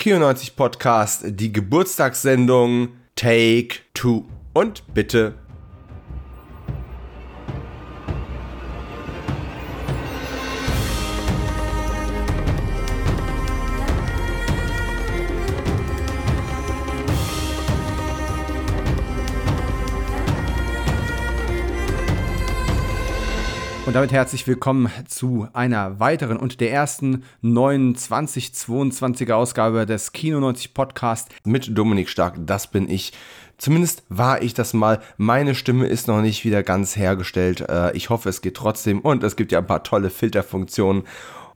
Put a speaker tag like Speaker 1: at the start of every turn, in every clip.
Speaker 1: Kio90 Podcast, die Geburtstagssendung Take Two. Und bitte
Speaker 2: damit herzlich willkommen zu einer weiteren und der ersten neuen 2022er Ausgabe des Kino 90 Podcast
Speaker 1: mit Dominik Stark. Das bin ich. Zumindest war ich das mal. Meine Stimme ist noch nicht wieder ganz hergestellt. Äh, ich hoffe, es geht trotzdem. Und es gibt ja ein paar tolle Filterfunktionen.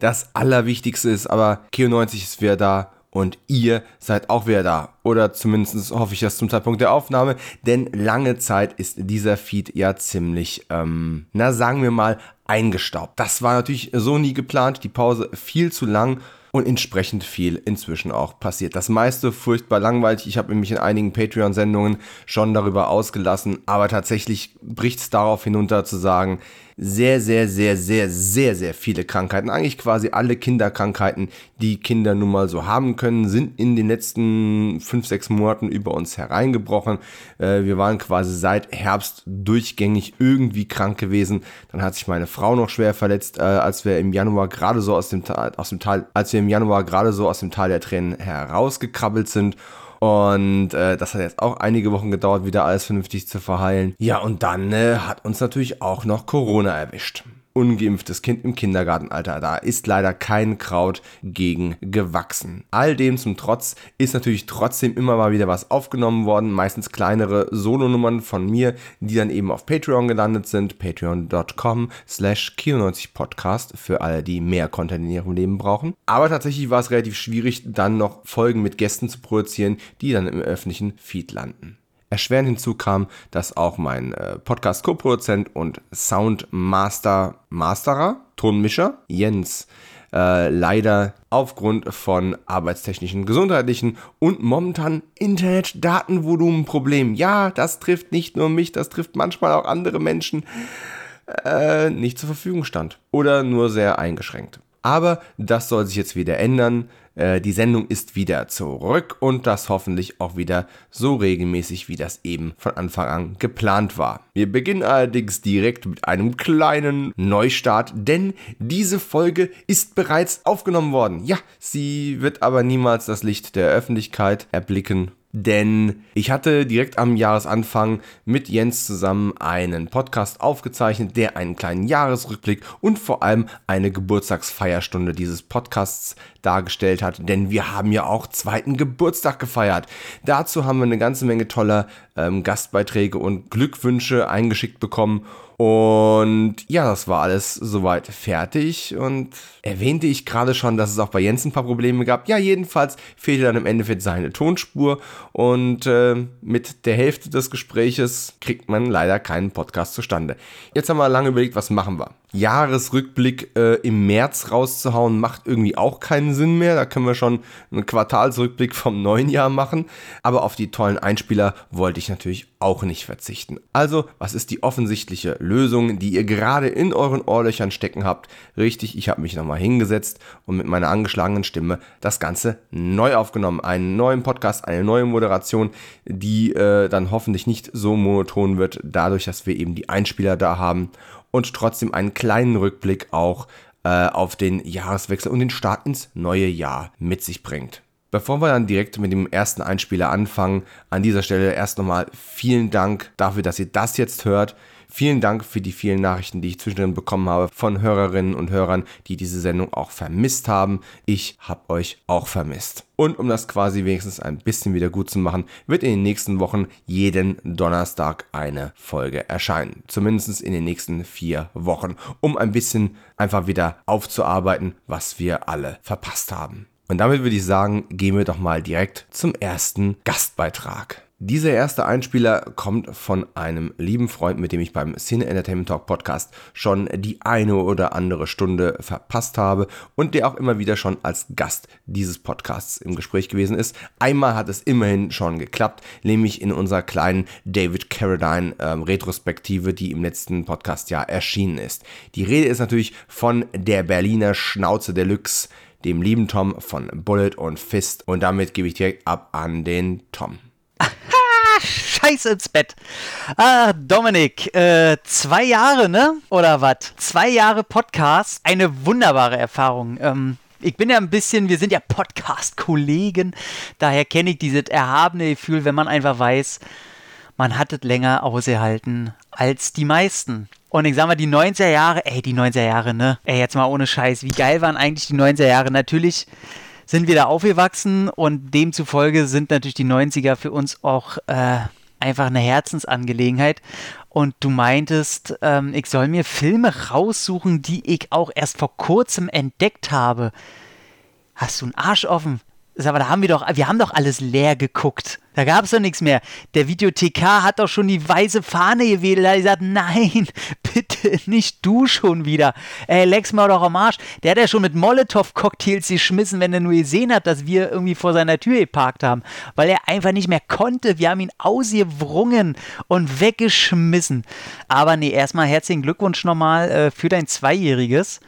Speaker 1: Das Allerwichtigste ist aber, Kino 90 ist wieder da und ihr seid auch wieder da. Oder zumindest hoffe ich das zum Zeitpunkt der Aufnahme, denn lange Zeit ist dieser Feed ja ziemlich, ähm, na sagen wir mal, eingestaubt. Das war natürlich so nie geplant, die Pause viel zu lang und entsprechend viel inzwischen auch passiert. Das meiste furchtbar langweilig. Ich habe mich in einigen Patreon-Sendungen schon darüber ausgelassen, aber tatsächlich bricht es darauf hinunter zu sagen, sehr, sehr, sehr, sehr, sehr, sehr viele Krankheiten, eigentlich quasi alle Kinderkrankheiten, die Kinder nun mal so haben können, sind in den letzten fünf, sechs Monaten über uns hereingebrochen. Äh, wir waren quasi seit Herbst durchgängig irgendwie krank gewesen. Dann hat sich meine Frau noch schwer verletzt, äh, als wir im Januar gerade so aus dem, aus dem Tal, als wir im Januar gerade so aus dem Tal der Tränen herausgekrabbelt sind. Und äh, das hat jetzt auch einige Wochen gedauert, wieder alles vernünftig zu verheilen. Ja, und dann äh, hat uns natürlich auch noch Corona erwischt ungeimpftes Kind im Kindergartenalter. Da ist leider kein Kraut gegen gewachsen. All dem zum Trotz ist natürlich trotzdem immer mal wieder was aufgenommen worden, meistens kleinere Solonummern von mir, die dann eben auf Patreon gelandet sind, patreon.com slash kino90podcast für alle, die mehr Content in ihrem Leben brauchen. Aber tatsächlich war es relativ schwierig, dann noch Folgen mit Gästen zu produzieren, die dann im öffentlichen Feed landen. Erschwerend hinzu kam, dass auch mein äh, Podcast-Co-Produzent und Soundmaster, Masterer, Tonmischer, Jens, äh, leider aufgrund von arbeitstechnischen, gesundheitlichen und momentan Internet-Datenvolumenproblemen, ja, das trifft nicht nur mich, das trifft manchmal auch andere Menschen, äh, nicht zur Verfügung stand oder nur sehr eingeschränkt. Aber das soll sich jetzt wieder ändern. Äh, die Sendung ist wieder zurück und das hoffentlich auch wieder so regelmäßig, wie das eben von Anfang an geplant war. Wir beginnen allerdings direkt mit einem kleinen Neustart, denn diese Folge ist bereits aufgenommen worden. Ja, sie wird aber niemals das Licht der Öffentlichkeit erblicken denn ich hatte direkt am Jahresanfang mit Jens zusammen einen Podcast aufgezeichnet, der einen kleinen Jahresrückblick und vor allem eine Geburtstagsfeierstunde dieses Podcasts dargestellt hat, denn wir haben ja auch zweiten Geburtstag gefeiert. Dazu haben wir eine ganze Menge toller ähm, Gastbeiträge und Glückwünsche eingeschickt bekommen und ja, das war alles soweit fertig und erwähnte ich gerade schon, dass es auch bei Jens ein paar Probleme gab. Ja, jedenfalls fehlte dann im Endeffekt seine Tonspur und äh, mit der Hälfte des Gespräches kriegt man leider keinen Podcast zustande. Jetzt haben wir lange überlegt, was machen wir. Jahresrückblick äh, im März rauszuhauen, macht irgendwie auch keinen Sinn mehr. Da können wir schon einen Quartalsrückblick vom neuen Jahr machen. Aber auf die tollen Einspieler wollte ich natürlich auch nicht verzichten. Also, was ist die offensichtliche Lösung, die ihr gerade in euren Ohrlöchern stecken habt? Richtig, ich habe mich nochmal hingesetzt und mit meiner angeschlagenen Stimme das Ganze neu aufgenommen. Einen neuen Podcast, eine neue Moderation, die äh, dann hoffentlich nicht so monoton wird, dadurch, dass wir eben die Einspieler da haben und trotzdem einen kleinen Rückblick auch äh, auf den Jahreswechsel und den Start ins neue Jahr mit sich bringt. Bevor wir dann direkt mit dem ersten Einspieler anfangen, an dieser Stelle erst nochmal vielen Dank dafür, dass ihr das jetzt hört. Vielen Dank für die vielen Nachrichten, die ich zwischendrin bekommen habe von Hörerinnen und Hörern, die diese Sendung auch vermisst haben. Ich habe euch auch vermisst. Und um das quasi wenigstens ein bisschen wieder gut zu machen, wird in den nächsten Wochen jeden Donnerstag eine Folge erscheinen. Zumindest in den nächsten vier Wochen, um ein bisschen einfach wieder aufzuarbeiten, was wir alle verpasst haben. Und damit würde ich sagen, gehen wir doch mal direkt zum ersten Gastbeitrag. Dieser erste Einspieler kommt von einem lieben Freund, mit dem ich beim Cine Entertainment Talk Podcast schon die eine oder andere Stunde verpasst habe und der auch immer wieder schon als Gast dieses Podcasts im Gespräch gewesen ist. Einmal hat es immerhin schon geklappt, nämlich in unserer kleinen David Carradine ähm, Retrospektive, die im letzten Podcast ja erschienen ist. Die Rede ist natürlich von der Berliner Schnauze Deluxe dem lieben Tom von Bullet und Fist. Und damit gebe ich direkt ab an den Tom.
Speaker 3: Scheiß ins Bett. Ah, Dominik, äh, zwei Jahre, ne? Oder was? Zwei Jahre Podcast. Eine wunderbare Erfahrung. Ähm, ich bin ja ein bisschen, wir sind ja Podcast-Kollegen, daher kenne ich dieses erhabene Gefühl, wenn man einfach weiß, man hat es länger ausgehalten als die meisten. Und ich sag mal, die 90er Jahre, ey, die 90er Jahre, ne? Ey, jetzt mal ohne Scheiß, wie geil waren eigentlich die 90er Jahre? Natürlich sind wir da aufgewachsen und demzufolge sind natürlich die 90er für uns auch äh, einfach eine Herzensangelegenheit. Und du meintest, ähm, ich soll mir Filme raussuchen, die ich auch erst vor kurzem entdeckt habe. Hast du einen Arsch offen? Aber da haben wir doch, wir haben doch alles leer geguckt. Da gab es doch nichts mehr. Der Videothekar hat doch schon die weiße Fahne gewählt. Er hat gesagt, nein, bitte nicht du schon wieder. Ey, leck's mal doch am Arsch. Der hat ja schon mit Molotow-Cocktails geschmissen, wenn er nur gesehen hat, dass wir irgendwie vor seiner Tür geparkt haben. Weil er einfach nicht mehr konnte. Wir haben ihn ausgewrungen und weggeschmissen. Aber nee, erstmal herzlichen Glückwunsch nochmal äh, für dein Zweijähriges.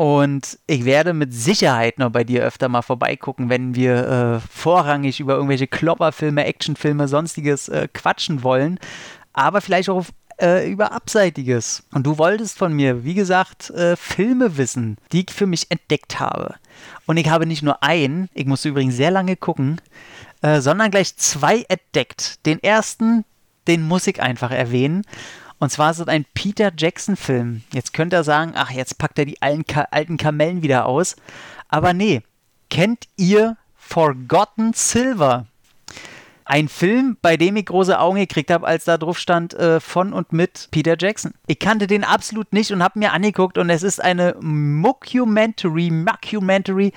Speaker 3: Und ich werde mit Sicherheit noch bei dir öfter mal vorbeigucken, wenn wir äh, vorrangig über irgendwelche Klopperfilme, Actionfilme, sonstiges äh, quatschen wollen. Aber vielleicht auch äh, über Abseitiges. Und du wolltest von mir, wie gesagt, äh, Filme wissen, die ich für mich entdeckt habe. Und ich habe nicht nur einen, ich musste übrigens sehr lange gucken, äh, sondern gleich zwei entdeckt. Den ersten, den muss ich einfach erwähnen. Und zwar ist es ein Peter Jackson-Film. Jetzt könnte er sagen, ach, jetzt packt er die alten, alten Kamellen wieder aus. Aber nee, kennt ihr Forgotten Silver? Ein Film, bei dem ich große Augen gekriegt habe, als da drauf stand äh, von und mit Peter Jackson. Ich kannte den absolut nicht und habe mir angeguckt und es ist eine Mockumentary, Mockumentary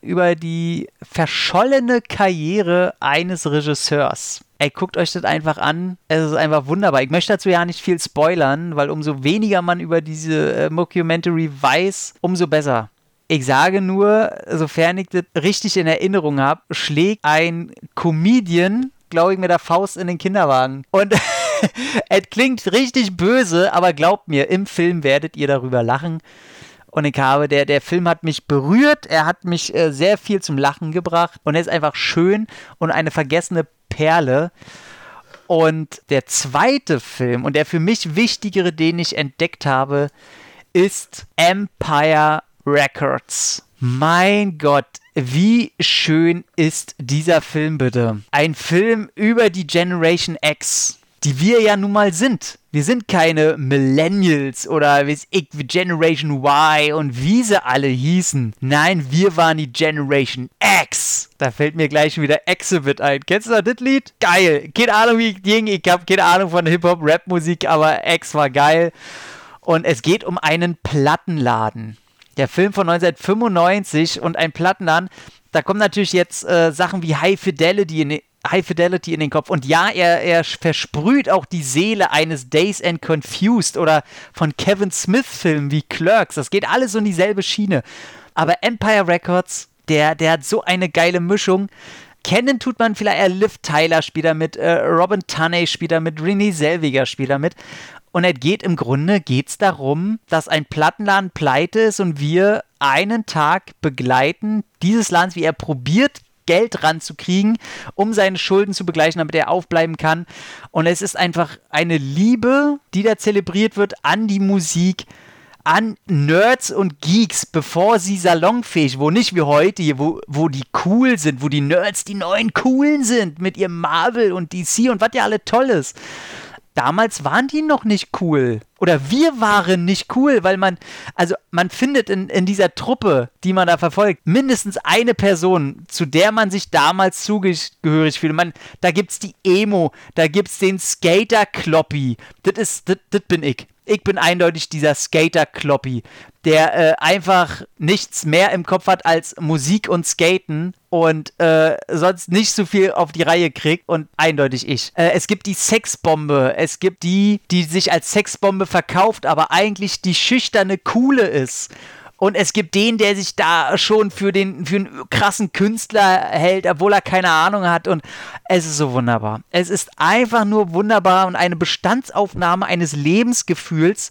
Speaker 3: über die verschollene Karriere eines Regisseurs. Ey, guckt euch das einfach an. Es ist einfach wunderbar. Ich möchte dazu ja nicht viel spoilern, weil umso weniger man über diese äh, Mockumentary weiß, umso besser. Ich sage nur, sofern ich das richtig in Erinnerung habe, schlägt ein Comedian, glaube ich, mit der Faust in den Kinderwagen. Und es klingt richtig böse, aber glaubt mir, im Film werdet ihr darüber lachen. Und ich habe, der, der Film hat mich berührt, er hat mich äh, sehr viel zum Lachen gebracht und er ist einfach schön und eine vergessene Perle. Und der zweite Film und der für mich wichtigere, den ich entdeckt habe, ist Empire Records. Mein Gott, wie schön ist dieser Film bitte? Ein Film über die Generation X die wir ja nun mal sind. Wir sind keine Millennials oder wie ich, Generation Y und wie sie alle hießen. Nein, wir waren die Generation X. Da fällt mir gleich wieder Exhibit ein. Kennst du das Lied? Geil. Keine Ahnung, wie ich. Ich habe keine Ahnung von Hip-Hop-Rap-Musik, aber X war geil. Und es geht um einen Plattenladen. Der Film von 1995 und ein Plattenladen. Da kommen natürlich jetzt äh, Sachen wie High Fidelity in, High Fidelity in den Kopf. Und ja, er, er versprüht auch die Seele eines Days and Confused oder von Kevin Smith-Filmen wie Clerks. Das geht alles in dieselbe Schiene. Aber Empire Records, der, der hat so eine geile Mischung. Kennen tut man vielleicht, äh, Liv Tyler spielt mit, äh, Robin Tunney spielt mit, Renee Selviger spielt mit. Und es geht im Grunde geht's darum, dass ein Plattenladen pleite ist und wir einen Tag begleiten dieses Land, wie er probiert, Geld ranzukriegen, um seine Schulden zu begleichen, damit er aufbleiben kann. Und es ist einfach eine Liebe, die da zelebriert wird an die Musik, an Nerds und Geeks, bevor sie salonfähig, wo nicht wie heute hier, wo, wo die cool sind, wo die Nerds die neuen coolen sind mit ihrem Marvel und DC und was ja alle toll ist damals waren die noch nicht cool. Oder wir waren nicht cool, weil man, also man findet in, in dieser Truppe, die man da verfolgt, mindestens eine Person, zu der man sich damals zugehörig fühlt. Man, da gibt's die Emo, da gibt's den Skater-Kloppy. Das ist, das, bin ich ich bin eindeutig dieser Skater-Kloppy, der äh, einfach nichts mehr im Kopf hat als Musik und Skaten und äh, sonst nicht so viel auf die Reihe kriegt und eindeutig ich. Äh, es gibt die Sexbombe, es gibt die, die sich als Sexbombe verkauft, aber eigentlich die schüchterne Coole ist. Und es gibt den, der sich da schon für den für einen krassen Künstler hält, obwohl er keine Ahnung hat. Und es ist so wunderbar. Es ist einfach nur wunderbar und eine Bestandsaufnahme eines Lebensgefühls.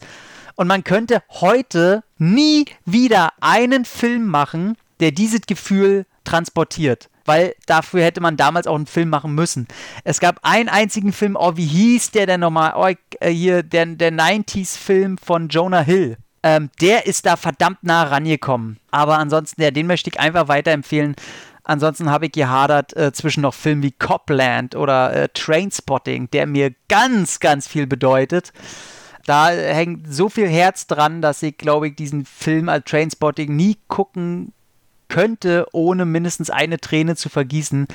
Speaker 3: Und man könnte heute nie wieder einen Film machen, der dieses Gefühl transportiert. Weil dafür hätte man damals auch einen Film machen müssen. Es gab einen einzigen Film, oh, wie hieß der denn nochmal? Oh, äh, hier, der, der 90s-Film von Jonah Hill. Ähm, der ist da verdammt nah rangekommen. Aber ansonsten, ja, den möchte ich einfach weiterempfehlen. Ansonsten habe ich gehadert äh, zwischen noch Filmen wie Copland oder äh, Trainspotting, der mir ganz, ganz viel bedeutet. Da hängt so viel Herz dran, dass ich, glaube ich, diesen Film als Trainspotting nie gucken könnte, ohne mindestens eine Träne zu vergießen,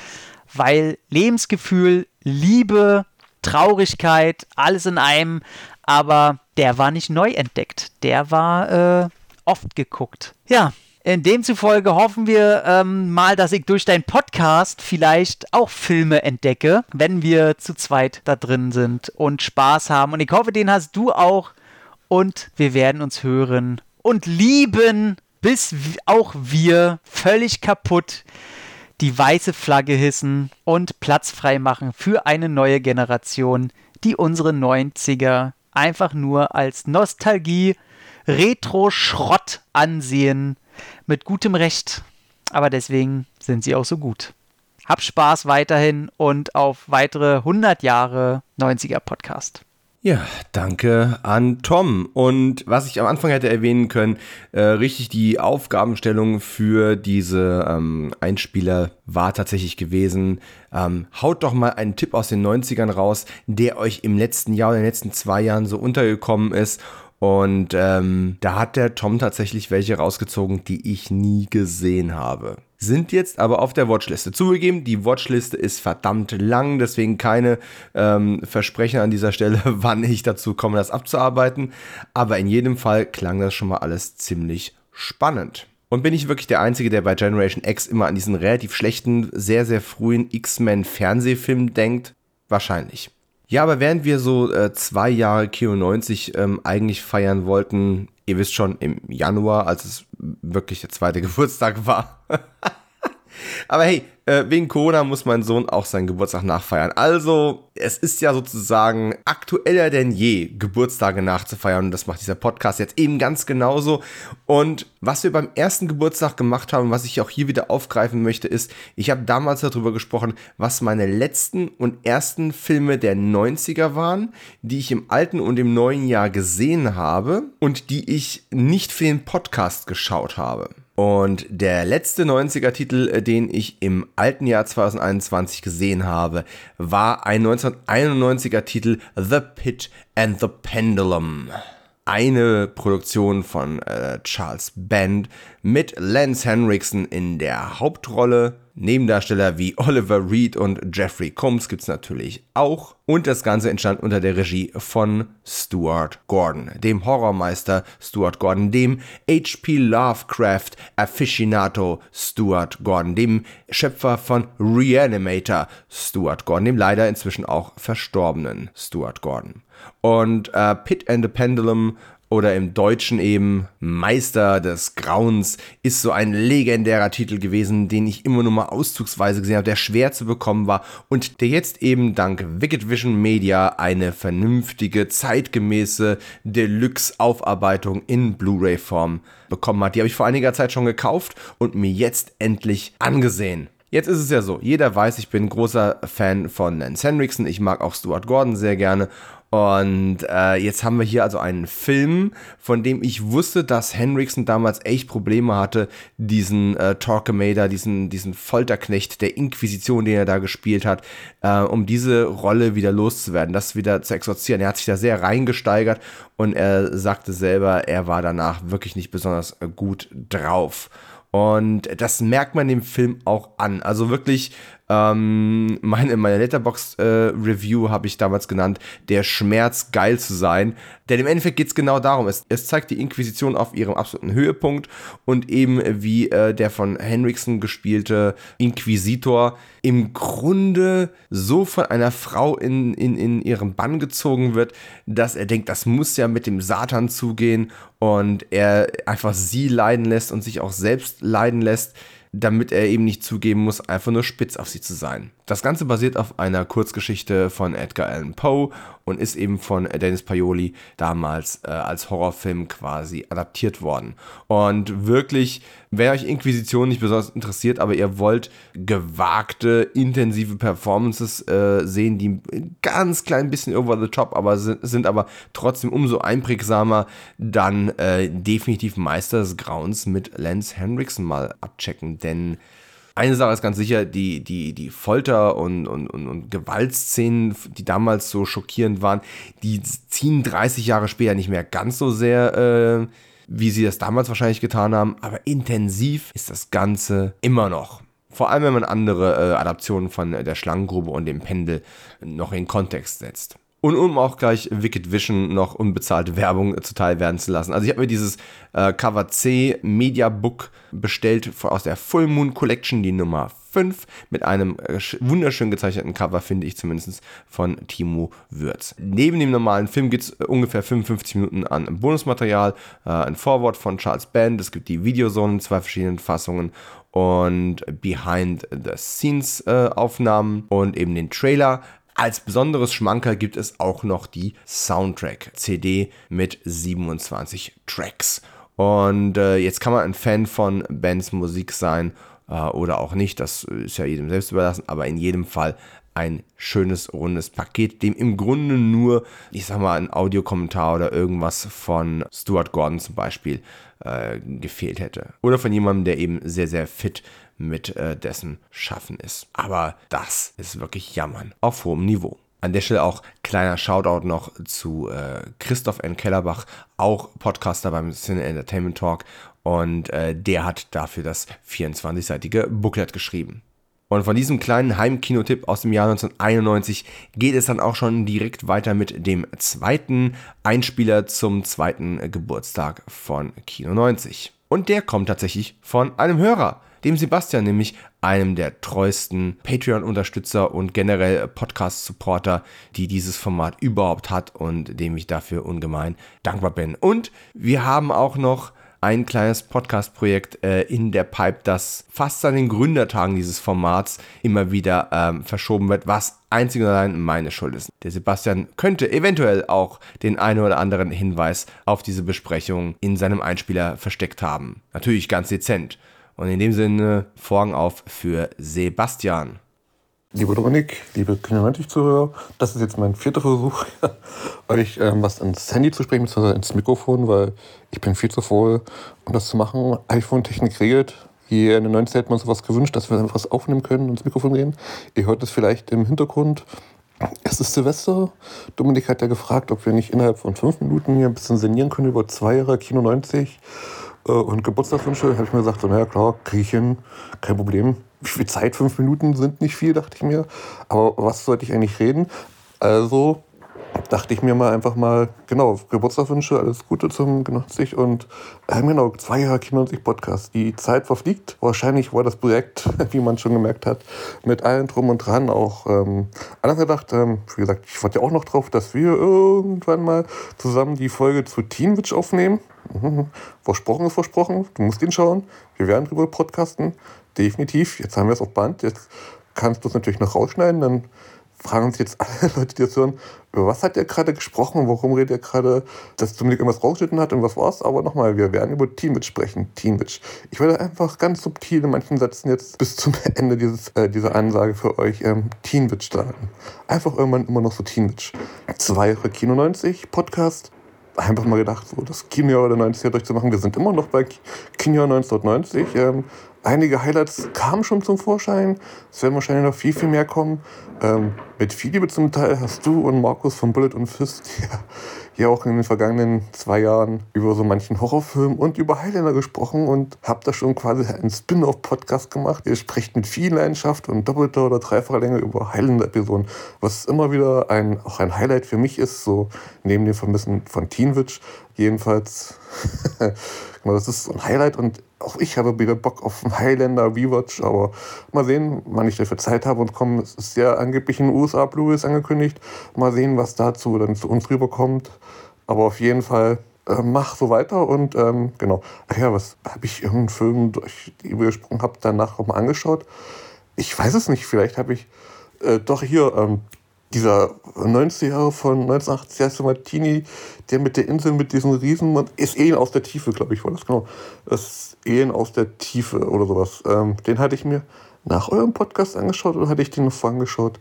Speaker 3: weil Lebensgefühl, Liebe, Traurigkeit, alles in einem, aber der war nicht neu entdeckt, der war äh, oft geguckt. Ja, demzufolge hoffen wir ähm, mal, dass ich durch deinen Podcast vielleicht auch Filme entdecke, wenn wir zu zweit da drin sind und Spaß haben. Und ich hoffe, den hast du auch. Und wir werden uns hören und lieben, bis auch wir völlig kaputt die weiße Flagge hissen und Platz frei machen für eine neue Generation, die unsere 90er einfach nur als Nostalgie, Retro-Schrott ansehen mit gutem Recht. Aber deswegen sind sie auch so gut. Hab Spaß weiterhin und auf weitere 100 Jahre 90er Podcast.
Speaker 1: Ja, danke an Tom. Und was ich am Anfang hätte erwähnen können, äh, richtig die Aufgabenstellung für diese ähm, Einspieler war tatsächlich gewesen. Ähm, haut doch mal einen Tipp aus den 90ern raus, der euch im letzten Jahr oder in den letzten zwei Jahren so untergekommen ist und ähm, da hat der Tom tatsächlich welche rausgezogen, die ich nie gesehen habe. Sind jetzt aber auf der Watchliste. Zugegeben, die Watchliste ist verdammt lang, deswegen keine ähm, Versprechen an dieser Stelle, wann ich dazu komme, das abzuarbeiten. Aber in jedem Fall klang das schon mal alles ziemlich spannend. Und bin ich wirklich der Einzige, der bei Generation X immer an diesen relativ schlechten, sehr, sehr frühen X-Men-Fernsehfilm denkt? Wahrscheinlich. Ja, aber während wir so äh, zwei Jahre Kino 90 ähm, eigentlich feiern wollten, ihr wisst schon, im Januar, als es wirklich der zweite Geburtstag war. Aber hey, äh, wegen Corona muss mein Sohn auch seinen Geburtstag nachfeiern. Also, es ist ja sozusagen aktueller denn je, Geburtstage nachzufeiern. Und das macht dieser Podcast jetzt eben ganz genauso. Und was wir beim ersten Geburtstag gemacht haben, was ich auch hier wieder aufgreifen möchte, ist, ich habe damals darüber gesprochen, was meine letzten und ersten Filme der 90er waren, die ich im alten und im neuen Jahr gesehen habe und die ich nicht für den Podcast geschaut habe. Und der letzte 90er-Titel, äh, den ich im alten Jahr 2021 gesehen habe, war ein 1991er Titel The Pit and the Pendulum. Eine Produktion von äh, Charles Band mit Lance Henriksen in der Hauptrolle Nebendarsteller wie Oliver Reed und Jeffrey Combs gibt es natürlich auch. Und das Ganze entstand unter der Regie von Stuart Gordon, dem Horrormeister Stuart Gordon, dem H.P. Lovecraft Aficionado Stuart Gordon, dem Schöpfer von Reanimator Stuart Gordon, dem leider inzwischen auch verstorbenen Stuart Gordon. Und äh, Pit and the Pendulum oder im Deutschen eben Meister des Grauens ist so ein legendärer Titel gewesen, den ich immer nur mal auszugsweise gesehen habe, der schwer zu bekommen war und der jetzt eben dank Wicked Vision Media eine vernünftige, zeitgemäße Deluxe-Aufarbeitung in Blu-ray-Form bekommen hat. Die habe ich vor einiger Zeit schon gekauft und mir jetzt endlich angesehen. Jetzt ist es ja so, jeder weiß, ich bin großer Fan von Lance Henriksen, ich mag auch Stuart Gordon sehr gerne und äh, jetzt haben wir hier also einen Film, von dem ich wusste, dass Henriksen damals echt Probleme hatte, diesen äh, Torquemada, diesen, diesen Folterknecht der Inquisition, den er da gespielt hat, äh, um diese Rolle wieder loszuwerden, das wieder zu exorzieren. Er hat sich da sehr reingesteigert und er sagte selber, er war danach wirklich nicht besonders gut drauf. Und das merkt man dem Film auch an. Also wirklich ähm, meine, meine Letterbox-Review äh, habe ich damals genannt, der Schmerz geil zu sein. Denn im Endeffekt geht es genau darum. Es, es zeigt die Inquisition auf ihrem absoluten Höhepunkt und eben wie äh, der von Henriksen gespielte Inquisitor im Grunde so von einer Frau in, in, in ihren Bann gezogen wird, dass er denkt, das muss ja mit dem Satan zugehen und er einfach sie leiden lässt und sich auch selbst leiden lässt damit er eben nicht zugeben muss, einfach nur spitz auf sie zu sein. Das Ganze basiert auf einer Kurzgeschichte von Edgar Allan Poe und ist eben von Dennis Paoli damals äh, als Horrorfilm quasi adaptiert worden. Und wirklich Wenn euch Inquisition nicht besonders interessiert, aber ihr wollt gewagte, intensive Performances äh, sehen, die ein ganz klein bisschen over the top, aber sind, sind aber trotzdem umso einprägsamer, dann äh, definitiv Meister des Grauens mit Lance Henriksen mal abchecken, denn eine Sache ist ganz sicher, die, die, die Folter- und, und, und, und Gewaltszenen, die damals so schockierend waren, die ziehen 30 Jahre später nicht mehr ganz so sehr, äh, wie sie das damals wahrscheinlich getan haben, aber intensiv ist das Ganze immer noch. Vor allem, wenn man andere äh, Adaptionen von der Schlangengrube und dem Pendel noch in Kontext setzt. Und um auch gleich Wicked Vision noch unbezahlte Werbung zuteil werden zu lassen. Also ich habe mir dieses äh, Cover C Media Book bestellt aus der Full Moon Collection, die Nummer 5, mit einem äh, wunderschön gezeichneten Cover, finde ich zumindest, von Timo Würz. Neben dem normalen Film gibt es ungefähr 55 Minuten an Bonusmaterial, äh, ein Vorwort von Charles Band, es gibt die Videozone in zwei verschiedenen Fassungen und Behind the Scenes äh, Aufnahmen und eben den Trailer. Als besonderes Schmanker gibt es auch noch die Soundtrack-CD mit 27 Tracks. Und äh, jetzt kann man ein Fan von Bands Musik sein oder auch nicht, das ist ja jedem selbst überlassen, aber in jedem Fall ein schönes, rundes Paket, dem im Grunde nur, ich sag mal, ein Audiokommentar oder irgendwas von Stuart Gordon zum Beispiel äh, gefehlt hätte. Oder von jemandem, der eben sehr, sehr fit mit äh, dessen Schaffen ist. Aber das ist wirklich Jammern auf hohem Niveau. An der Stelle auch kleiner Shoutout noch zu äh, Christoph N. Kellerbach, auch Podcaster beim Cine Entertainment Talk. Und äh, der hat dafür das 24-seitige Booklet geschrieben. Und von diesem kleinen Heimkinotipp aus dem Jahr 1991 geht es dann auch schon direkt weiter mit dem zweiten Einspieler zum zweiten Geburtstag von Kino 90. Und der kommt tatsächlich von einem Hörer dem Sebastian nämlich, einem der treuesten Patreon-Unterstützer und generell Podcast-Supporter, die dieses Format überhaupt hat und dem ich dafür ungemein dankbar bin. Und wir haben auch noch ein kleines Podcast-Projekt äh, in der Pipe, das fast an den Gründertagen dieses Formats immer wieder ähm, verschoben wird, was einzig und allein meine Schuld ist. Der Sebastian könnte eventuell auch den einen oder anderen Hinweis auf diese Besprechung in seinem Einspieler versteckt haben. Natürlich ganz dezent. Und in dem Sinne, Vorhang auf für Sebastian.
Speaker 4: Liebe Dominik, liebe Kinder-90-Zuhörer, das ist jetzt mein vierter Versuch, euch ähm, was ins Handy zu sprechen, beziehungsweise ins Mikrofon, weil ich bin viel zu voll, um das zu machen. iPhone-Technik regelt. Hier in den 90 hätte man sowas gewünscht, dass wir einfach was aufnehmen können und ins Mikrofon gehen. Ihr hört es vielleicht im Hintergrund. Es ist Silvester. Dominik hat ja gefragt, ob wir nicht innerhalb von fünf Minuten hier ein bisschen sinnieren können über zwei Jahre Kino 90 äh, und Geburtstagswünsche. habe ich mir gesagt, so, naja klar, kriege ich hin, kein Problem. Wie viel Zeit? Fünf Minuten sind nicht viel, dachte ich mir. Aber was sollte ich eigentlich reden? Also dachte ich mir mal einfach mal, genau, Geburtstagswünsche, alles Gute zum G90 und äh, genau, zwei Jahre G90 Podcast. Die Zeit verfliegt. Wahrscheinlich war das Projekt, wie man schon gemerkt hat, mit allen drum und dran auch ähm, anders gedacht. Ähm, wie gesagt, ich warte ja auch noch drauf, dass wir irgendwann mal zusammen die Folge zu Teen Witch aufnehmen. Versprochen ist versprochen. Du musst ihn schauen. Wir werden drüber podcasten. Definitiv. Jetzt haben wir es auf Band. Jetzt kannst du es natürlich noch rausschneiden. Dann fragen uns jetzt alle Leute, die das hören, über was hat er gerade gesprochen warum redet er gerade, dass Dominik irgendwas rausgeschnitten hat und was war's. Aber nochmal, wir werden über Teamwitch sprechen. Teamwitch. Ich werde einfach ganz subtil in manchen Sätzen jetzt bis zum Ende dieses, äh, dieser Ansage für euch ähm, Teenwitch sagen. Einfach irgendwann immer noch so Teenwitch. Zwei Jahre Kino 90 Podcast einfach mal gedacht, so das Kinojahr der 90er durchzumachen. Wir sind immer noch bei Kinojahr 1990. Ähm, einige Highlights kamen schon zum Vorschein. Es werden wahrscheinlich noch viel, viel mehr kommen. Ähm, mit Philippe zum Teil hast du und Markus von Bullet und Fist ja, ja auch in den vergangenen zwei Jahren über so manchen Horrorfilm und über Highlander gesprochen und habt da schon quasi einen Spin-off-Podcast gemacht. Ihr sprecht mit viel Leidenschaft und doppelter oder dreifacher Länge über Highlander-Episoden, was immer wieder ein, auch ein Highlight für mich ist, so neben dem Vermissen von Teenwitch. Jedenfalls, das ist ein Highlight und auch ich habe wieder Bock auf einen Highlander Rewatch, aber mal sehen, wann ich dafür Zeit habe und komme. Es ist ja angeblich in den USA Blu-rays angekündigt. Mal sehen, was dazu dann zu uns rüberkommt. Aber auf jeden Fall äh, mach so weiter und ähm, genau. Ach ja, was habe ich irgendeinen Film, durch den wir gesprochen habe, danach auch mal angeschaut? Ich weiß es nicht. Vielleicht habe ich äh, doch hier ähm, dieser 90er Jahre von 1980 heißt Martini, der mit der Insel mit diesen Riesen, ist Ehen aus der Tiefe, glaube ich, war das genau. Das Ehen aus der Tiefe oder sowas. Ähm, den hatte ich mir nach eurem Podcast angeschaut oder hatte ich den noch vorangeschaut?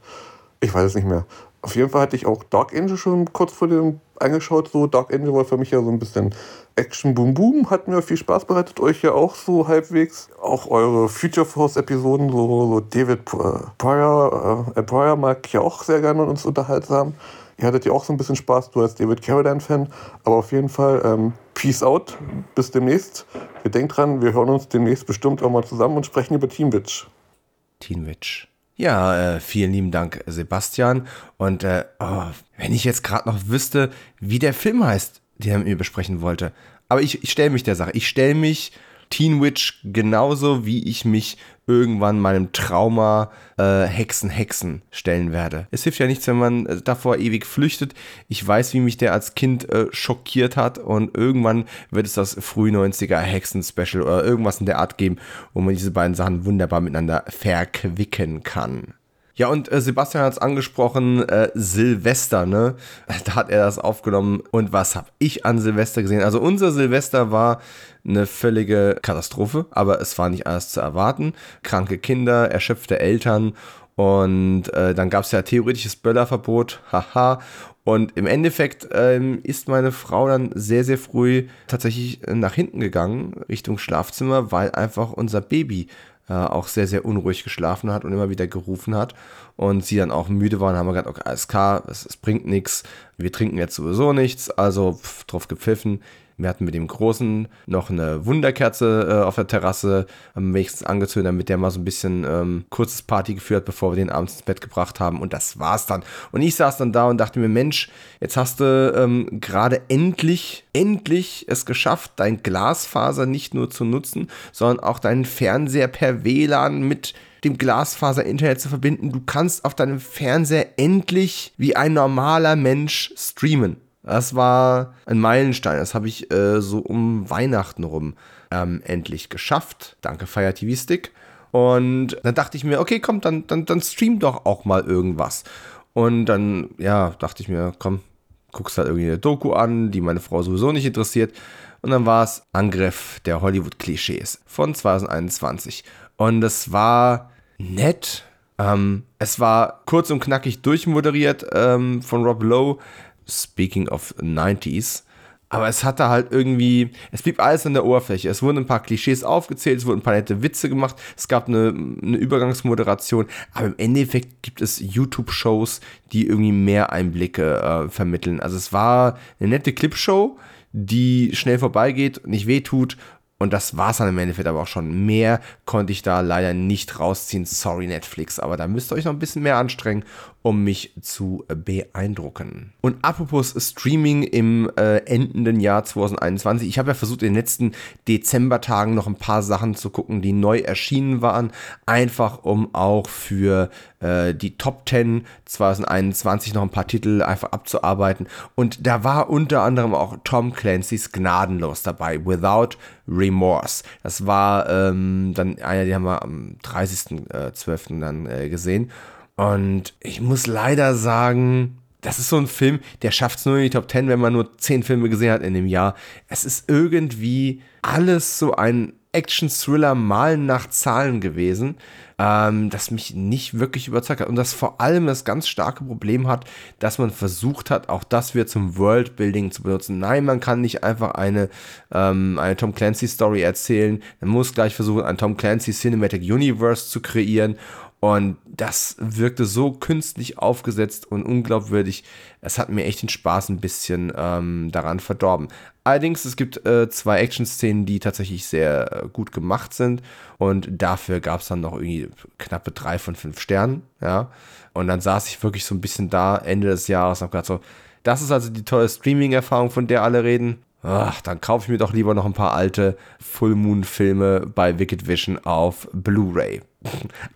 Speaker 4: Ich weiß es nicht mehr. Auf jeden Fall hatte ich auch Dark Angel schon kurz vor dem angeschaut. So, Dark Angel war für mich ja so ein bisschen Action Boom Boom. Hat mir viel Spaß bereitet, euch ja auch so halbwegs. Auch eure Future Force Episoden, so, so David Pryor, äh, Pryor mag ich ja auch sehr gerne und uns unterhaltsam. Ihr hattet ja auch so ein bisschen Spaß, du als David Carradine-Fan. Aber auf jeden Fall, ähm, Peace out. Bis demnächst. Wir denken dran, wir hören uns demnächst bestimmt auch mal zusammen und sprechen über Team Witch.
Speaker 1: Team Witch. Ja, äh, vielen lieben Dank, Sebastian. Und äh, oh, wenn ich jetzt gerade noch wüsste, wie der Film heißt, den er mit mir besprechen wollte. Aber ich, ich stelle mich der Sache. Ich stelle mich Teen Witch genauso, wie ich mich irgendwann meinem Trauma äh, Hexen, Hexen stellen werde. Es hilft ja nichts, wenn man äh, davor ewig flüchtet. Ich weiß, wie mich der als Kind äh, schockiert hat und irgendwann wird es das früh 90er Hexen-Special oder irgendwas in der Art geben, wo man diese beiden Sachen wunderbar miteinander verquicken kann. Ja, und äh, Sebastian hat es angesprochen, äh, Silvester, ne? Da hat er das aufgenommen. Und was habe ich an Silvester gesehen? Also unser Silvester war eine völlige Katastrophe, aber es war nicht alles zu erwarten. Kranke Kinder, erschöpfte Eltern und äh, dann gab es ja theoretisches Böllerverbot, haha. Und im Endeffekt ähm, ist meine Frau dann sehr, sehr früh tatsächlich nach hinten gegangen, Richtung Schlafzimmer, weil einfach unser Baby äh, auch sehr, sehr unruhig geschlafen hat und immer wieder gerufen hat. Und sie dann auch müde waren, haben wir gesagt, okay, klar, es, es bringt nichts, wir trinken jetzt sowieso nichts, also pff, drauf gepfiffen. Wir hatten mit dem Großen noch eine Wunderkerze äh, auf der Terrasse am wenigstens angezündet, damit der mal so ein bisschen ähm, kurzes Party geführt, bevor wir den abends ins Bett gebracht haben. Und das war's dann. Und ich saß dann da und dachte mir, Mensch, jetzt hast du ähm, gerade endlich, endlich es geschafft, dein Glasfaser nicht nur zu nutzen, sondern auch deinen Fernseher per WLAN mit dem Glasfaser-Internet zu verbinden. Du kannst auf deinem Fernseher endlich wie ein normaler Mensch streamen. Das war ein Meilenstein. Das habe ich äh, so um Weihnachten rum ähm, endlich geschafft. Danke Fire TV Stick. Und dann dachte ich mir, okay, komm, dann, dann, dann stream doch auch mal irgendwas. Und dann, ja, dachte ich mir, komm, guckst halt irgendwie eine Doku an, die meine Frau sowieso nicht interessiert. Und dann war es Angriff der Hollywood-Klischees von 2021. Und es war nett. Ähm, es war kurz und knackig durchmoderiert ähm, von Rob Lowe. Speaking of 90s. Aber es hatte halt irgendwie, es blieb alles an der Oberfläche. Es wurden ein paar Klischees aufgezählt, es wurden ein paar nette Witze gemacht, es gab eine, eine Übergangsmoderation, aber im Endeffekt gibt es YouTube-Shows, die irgendwie mehr Einblicke äh, vermitteln. Also es war eine nette Clipshow, die schnell vorbeigeht, nicht wehtut und das war es dann im Endeffekt aber auch schon. Mehr konnte ich da leider nicht rausziehen. Sorry, Netflix. Aber da müsst ihr euch noch ein bisschen mehr anstrengen, um mich zu beeindrucken. Und apropos Streaming im äh, endenden Jahr 2021. Ich habe ja versucht, in den letzten Dezembertagen noch ein paar Sachen zu gucken, die neu erschienen waren. Einfach um auch für äh, die Top 10 2021 noch ein paar Titel einfach abzuarbeiten. Und da war unter anderem auch Tom Clancy's Gnadenlos dabei, Without Remorse. Das war ähm, dann einer, die haben wir am 30.12. Äh, dann äh, gesehen. Und ich muss leider sagen, das ist so ein Film, der schafft es nur in die Top 10, wenn man nur 10 Filme gesehen hat in dem Jahr. Es ist irgendwie alles so ein Action-Thriller malen nach Zahlen gewesen, ähm, das mich nicht wirklich überzeugt hat. Und das vor allem das ganz starke Problem hat, dass man versucht hat, auch das wieder zum Worldbuilding zu benutzen. Nein, man kann nicht einfach eine, ähm, eine Tom Clancy-Story erzählen. Man muss gleich versuchen, ein Tom Clancy Cinematic Universe zu kreieren. Und das wirkte so künstlich aufgesetzt und unglaubwürdig. Es hat mir echt den Spaß ein bisschen ähm, daran verdorben. Allerdings, es gibt äh, zwei Action-Szenen, die tatsächlich sehr äh, gut gemacht sind. Und dafür gab es dann noch irgendwie knappe drei von fünf Sternen. Ja. Und dann saß ich wirklich so ein bisschen da, Ende des Jahres, und habe gedacht so, das ist also die tolle Streaming-Erfahrung, von der alle reden. Ach, dann kaufe ich mir doch lieber noch ein paar alte Full Moon-Filme bei Wicked Vision auf Blu-ray.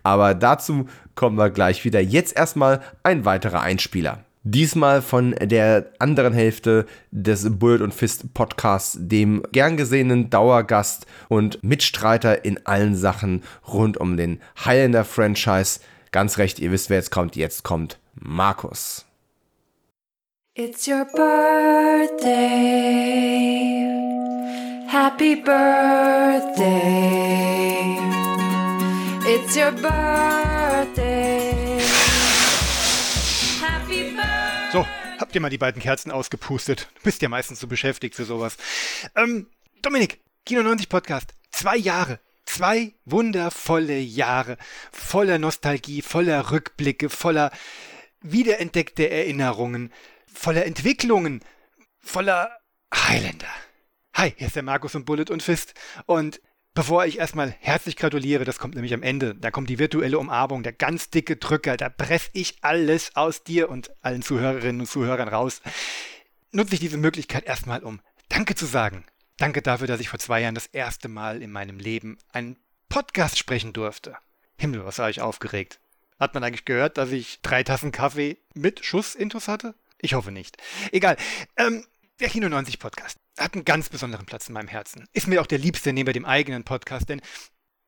Speaker 1: Aber dazu kommen wir gleich wieder. Jetzt erstmal ein weiterer Einspieler. Diesmal von der anderen Hälfte des Bullet und Fist Podcasts, dem gern gesehenen Dauergast und Mitstreiter in allen Sachen rund um den Highlander Franchise. Ganz recht, ihr wisst, wer jetzt kommt. Jetzt kommt Markus.
Speaker 5: It's your birthday. Happy birthday. It's your birthday. Happy birthday.
Speaker 6: So, habt ihr mal die beiden Kerzen ausgepustet? Du bist ja meistens so beschäftigt für sowas. Ähm, Dominik, Kino 90 Podcast. Zwei Jahre. Zwei wundervolle Jahre. Voller Nostalgie, voller Rückblicke, voller wiederentdeckte Erinnerungen, voller Entwicklungen, voller Highlander. Hi, hier ist der Markus und Bullet und Fist. Und bevor ich erstmal herzlich gratuliere, das kommt nämlich am Ende, da kommt die virtuelle Umarmung, der ganz dicke Drücker, da press ich alles aus dir und allen Zuhörerinnen und Zuhörern raus. Nutze ich diese Möglichkeit erstmal, um Danke zu sagen. Danke dafür, dass ich vor zwei Jahren das erste Mal in meinem Leben einen Podcast sprechen durfte. Himmel, was war ich aufgeregt. Hat man eigentlich gehört, dass ich drei Tassen Kaffee mit Schuss-Intus hatte? Ich hoffe nicht. Egal. Ähm, der Kino 90 Podcast hat einen ganz besonderen Platz in meinem Herzen. Ist mir auch der liebste neben dem eigenen Podcast, denn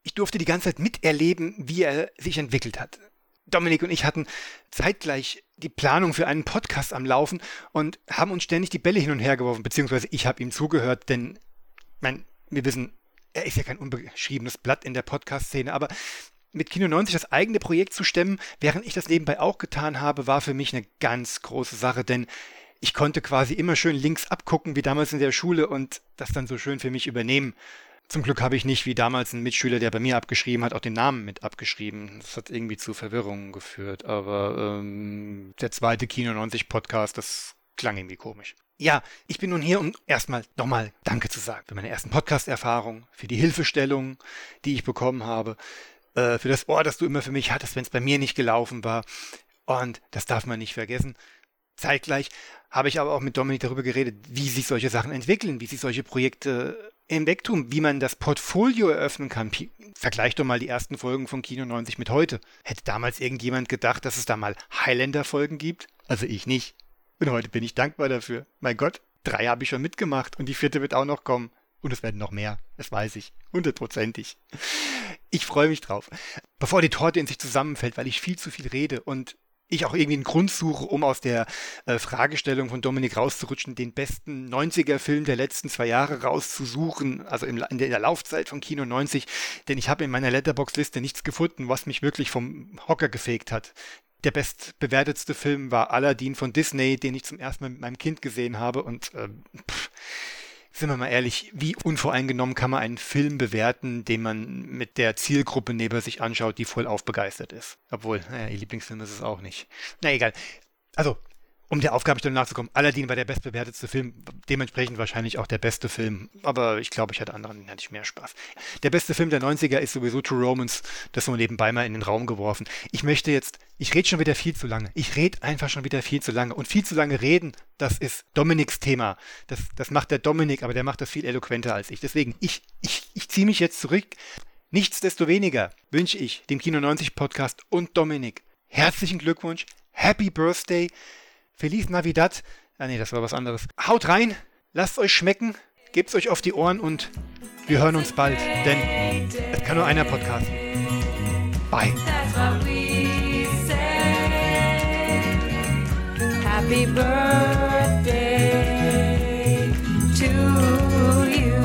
Speaker 6: ich durfte die ganze Zeit miterleben, wie er sich entwickelt hat. Dominik und ich hatten zeitgleich die Planung für einen Podcast am Laufen und haben uns ständig die Bälle hin und her geworfen, beziehungsweise ich habe ihm zugehört, denn mein, wir wissen, er ist ja kein unbeschriebenes Blatt in der Podcast-Szene, aber mit Kino 90 das eigene Projekt zu stemmen, während ich das nebenbei auch getan habe, war für mich eine ganz große Sache, denn ich konnte quasi immer schön links abgucken, wie damals in der Schule und das dann so schön für mich übernehmen. Zum Glück habe ich nicht wie damals ein Mitschüler, der bei mir abgeschrieben hat, auch den Namen mit abgeschrieben. Das hat irgendwie zu Verwirrungen geführt. Aber ähm, der zweite Kino 90 Podcast, das klang irgendwie komisch. Ja, ich bin nun hier, um erstmal nochmal Danke zu sagen für meine ersten Podcast-Erfahrungen, für die Hilfestellung, die ich bekommen habe, äh, für das Ohr, das du immer für mich hattest, wenn es bei mir nicht gelaufen war. Und das darf man nicht vergessen. Zeitgleich habe ich aber auch mit Dominik darüber geredet, wie sich solche Sachen entwickeln, wie sich solche Projekte hinwegtun, wie man das Portfolio eröffnen kann. Vergleich doch mal die ersten Folgen von Kino 90 mit heute. Hätte damals irgendjemand gedacht, dass es da mal Highlander-Folgen gibt? Also ich nicht. Und heute bin ich dankbar dafür. Mein Gott, drei habe ich schon mitgemacht und die vierte wird auch noch kommen. Und es werden noch mehr, das weiß ich. Hundertprozentig. Ich freue mich drauf. Bevor die Torte in sich zusammenfällt, weil ich viel zu viel rede und ich auch irgendwie einen Grund suche, um aus der äh, Fragestellung von Dominik rauszurutschen, den besten 90er-Film der letzten zwei Jahre rauszusuchen, also im, in, der, in der Laufzeit von Kino 90, denn ich habe in meiner Letterbox-Liste nichts gefunden, was mich wirklich vom Hocker gefegt hat. Der bestbewertetste Film war Aladdin von Disney, den ich zum ersten Mal mit meinem Kind gesehen habe und äh, pff, sind wir mal ehrlich, wie unvoreingenommen kann man einen Film bewerten, den man mit der Zielgruppe neben sich anschaut, die voll aufbegeistert ist? Obwohl, naja, ihr Lieblingsfilm ist es auch nicht. Na egal. Also, um der Aufgabenstellung nachzukommen, Aladdin war der bestbewertetste Film, dementsprechend wahrscheinlich auch der beste Film. Aber ich glaube, ich hatte anderen, den hatte ich mehr Spaß. Der beste Film der 90er ist sowieso True Romans, das so nebenbei mal in den Raum geworfen. Ich möchte jetzt, ich rede schon wieder viel zu lange. Ich rede einfach schon wieder viel zu lange. Und viel zu lange reden, das ist Dominiks Thema. Das, das macht der Dominik, aber der macht das viel eloquenter als ich. Deswegen, ich, ich, ich ziehe mich jetzt zurück. Nichtsdestoweniger wünsche ich dem Kino 90 Podcast und Dominik herzlichen Glückwunsch, Happy Birthday. Feliz Navidad. Ah nee, das war was anderes. Haut rein, lasst euch schmecken, gebt's euch auf die Ohren und wir hören uns bald, denn es kann nur einer podcasten. Bye.
Speaker 5: Happy birthday to you.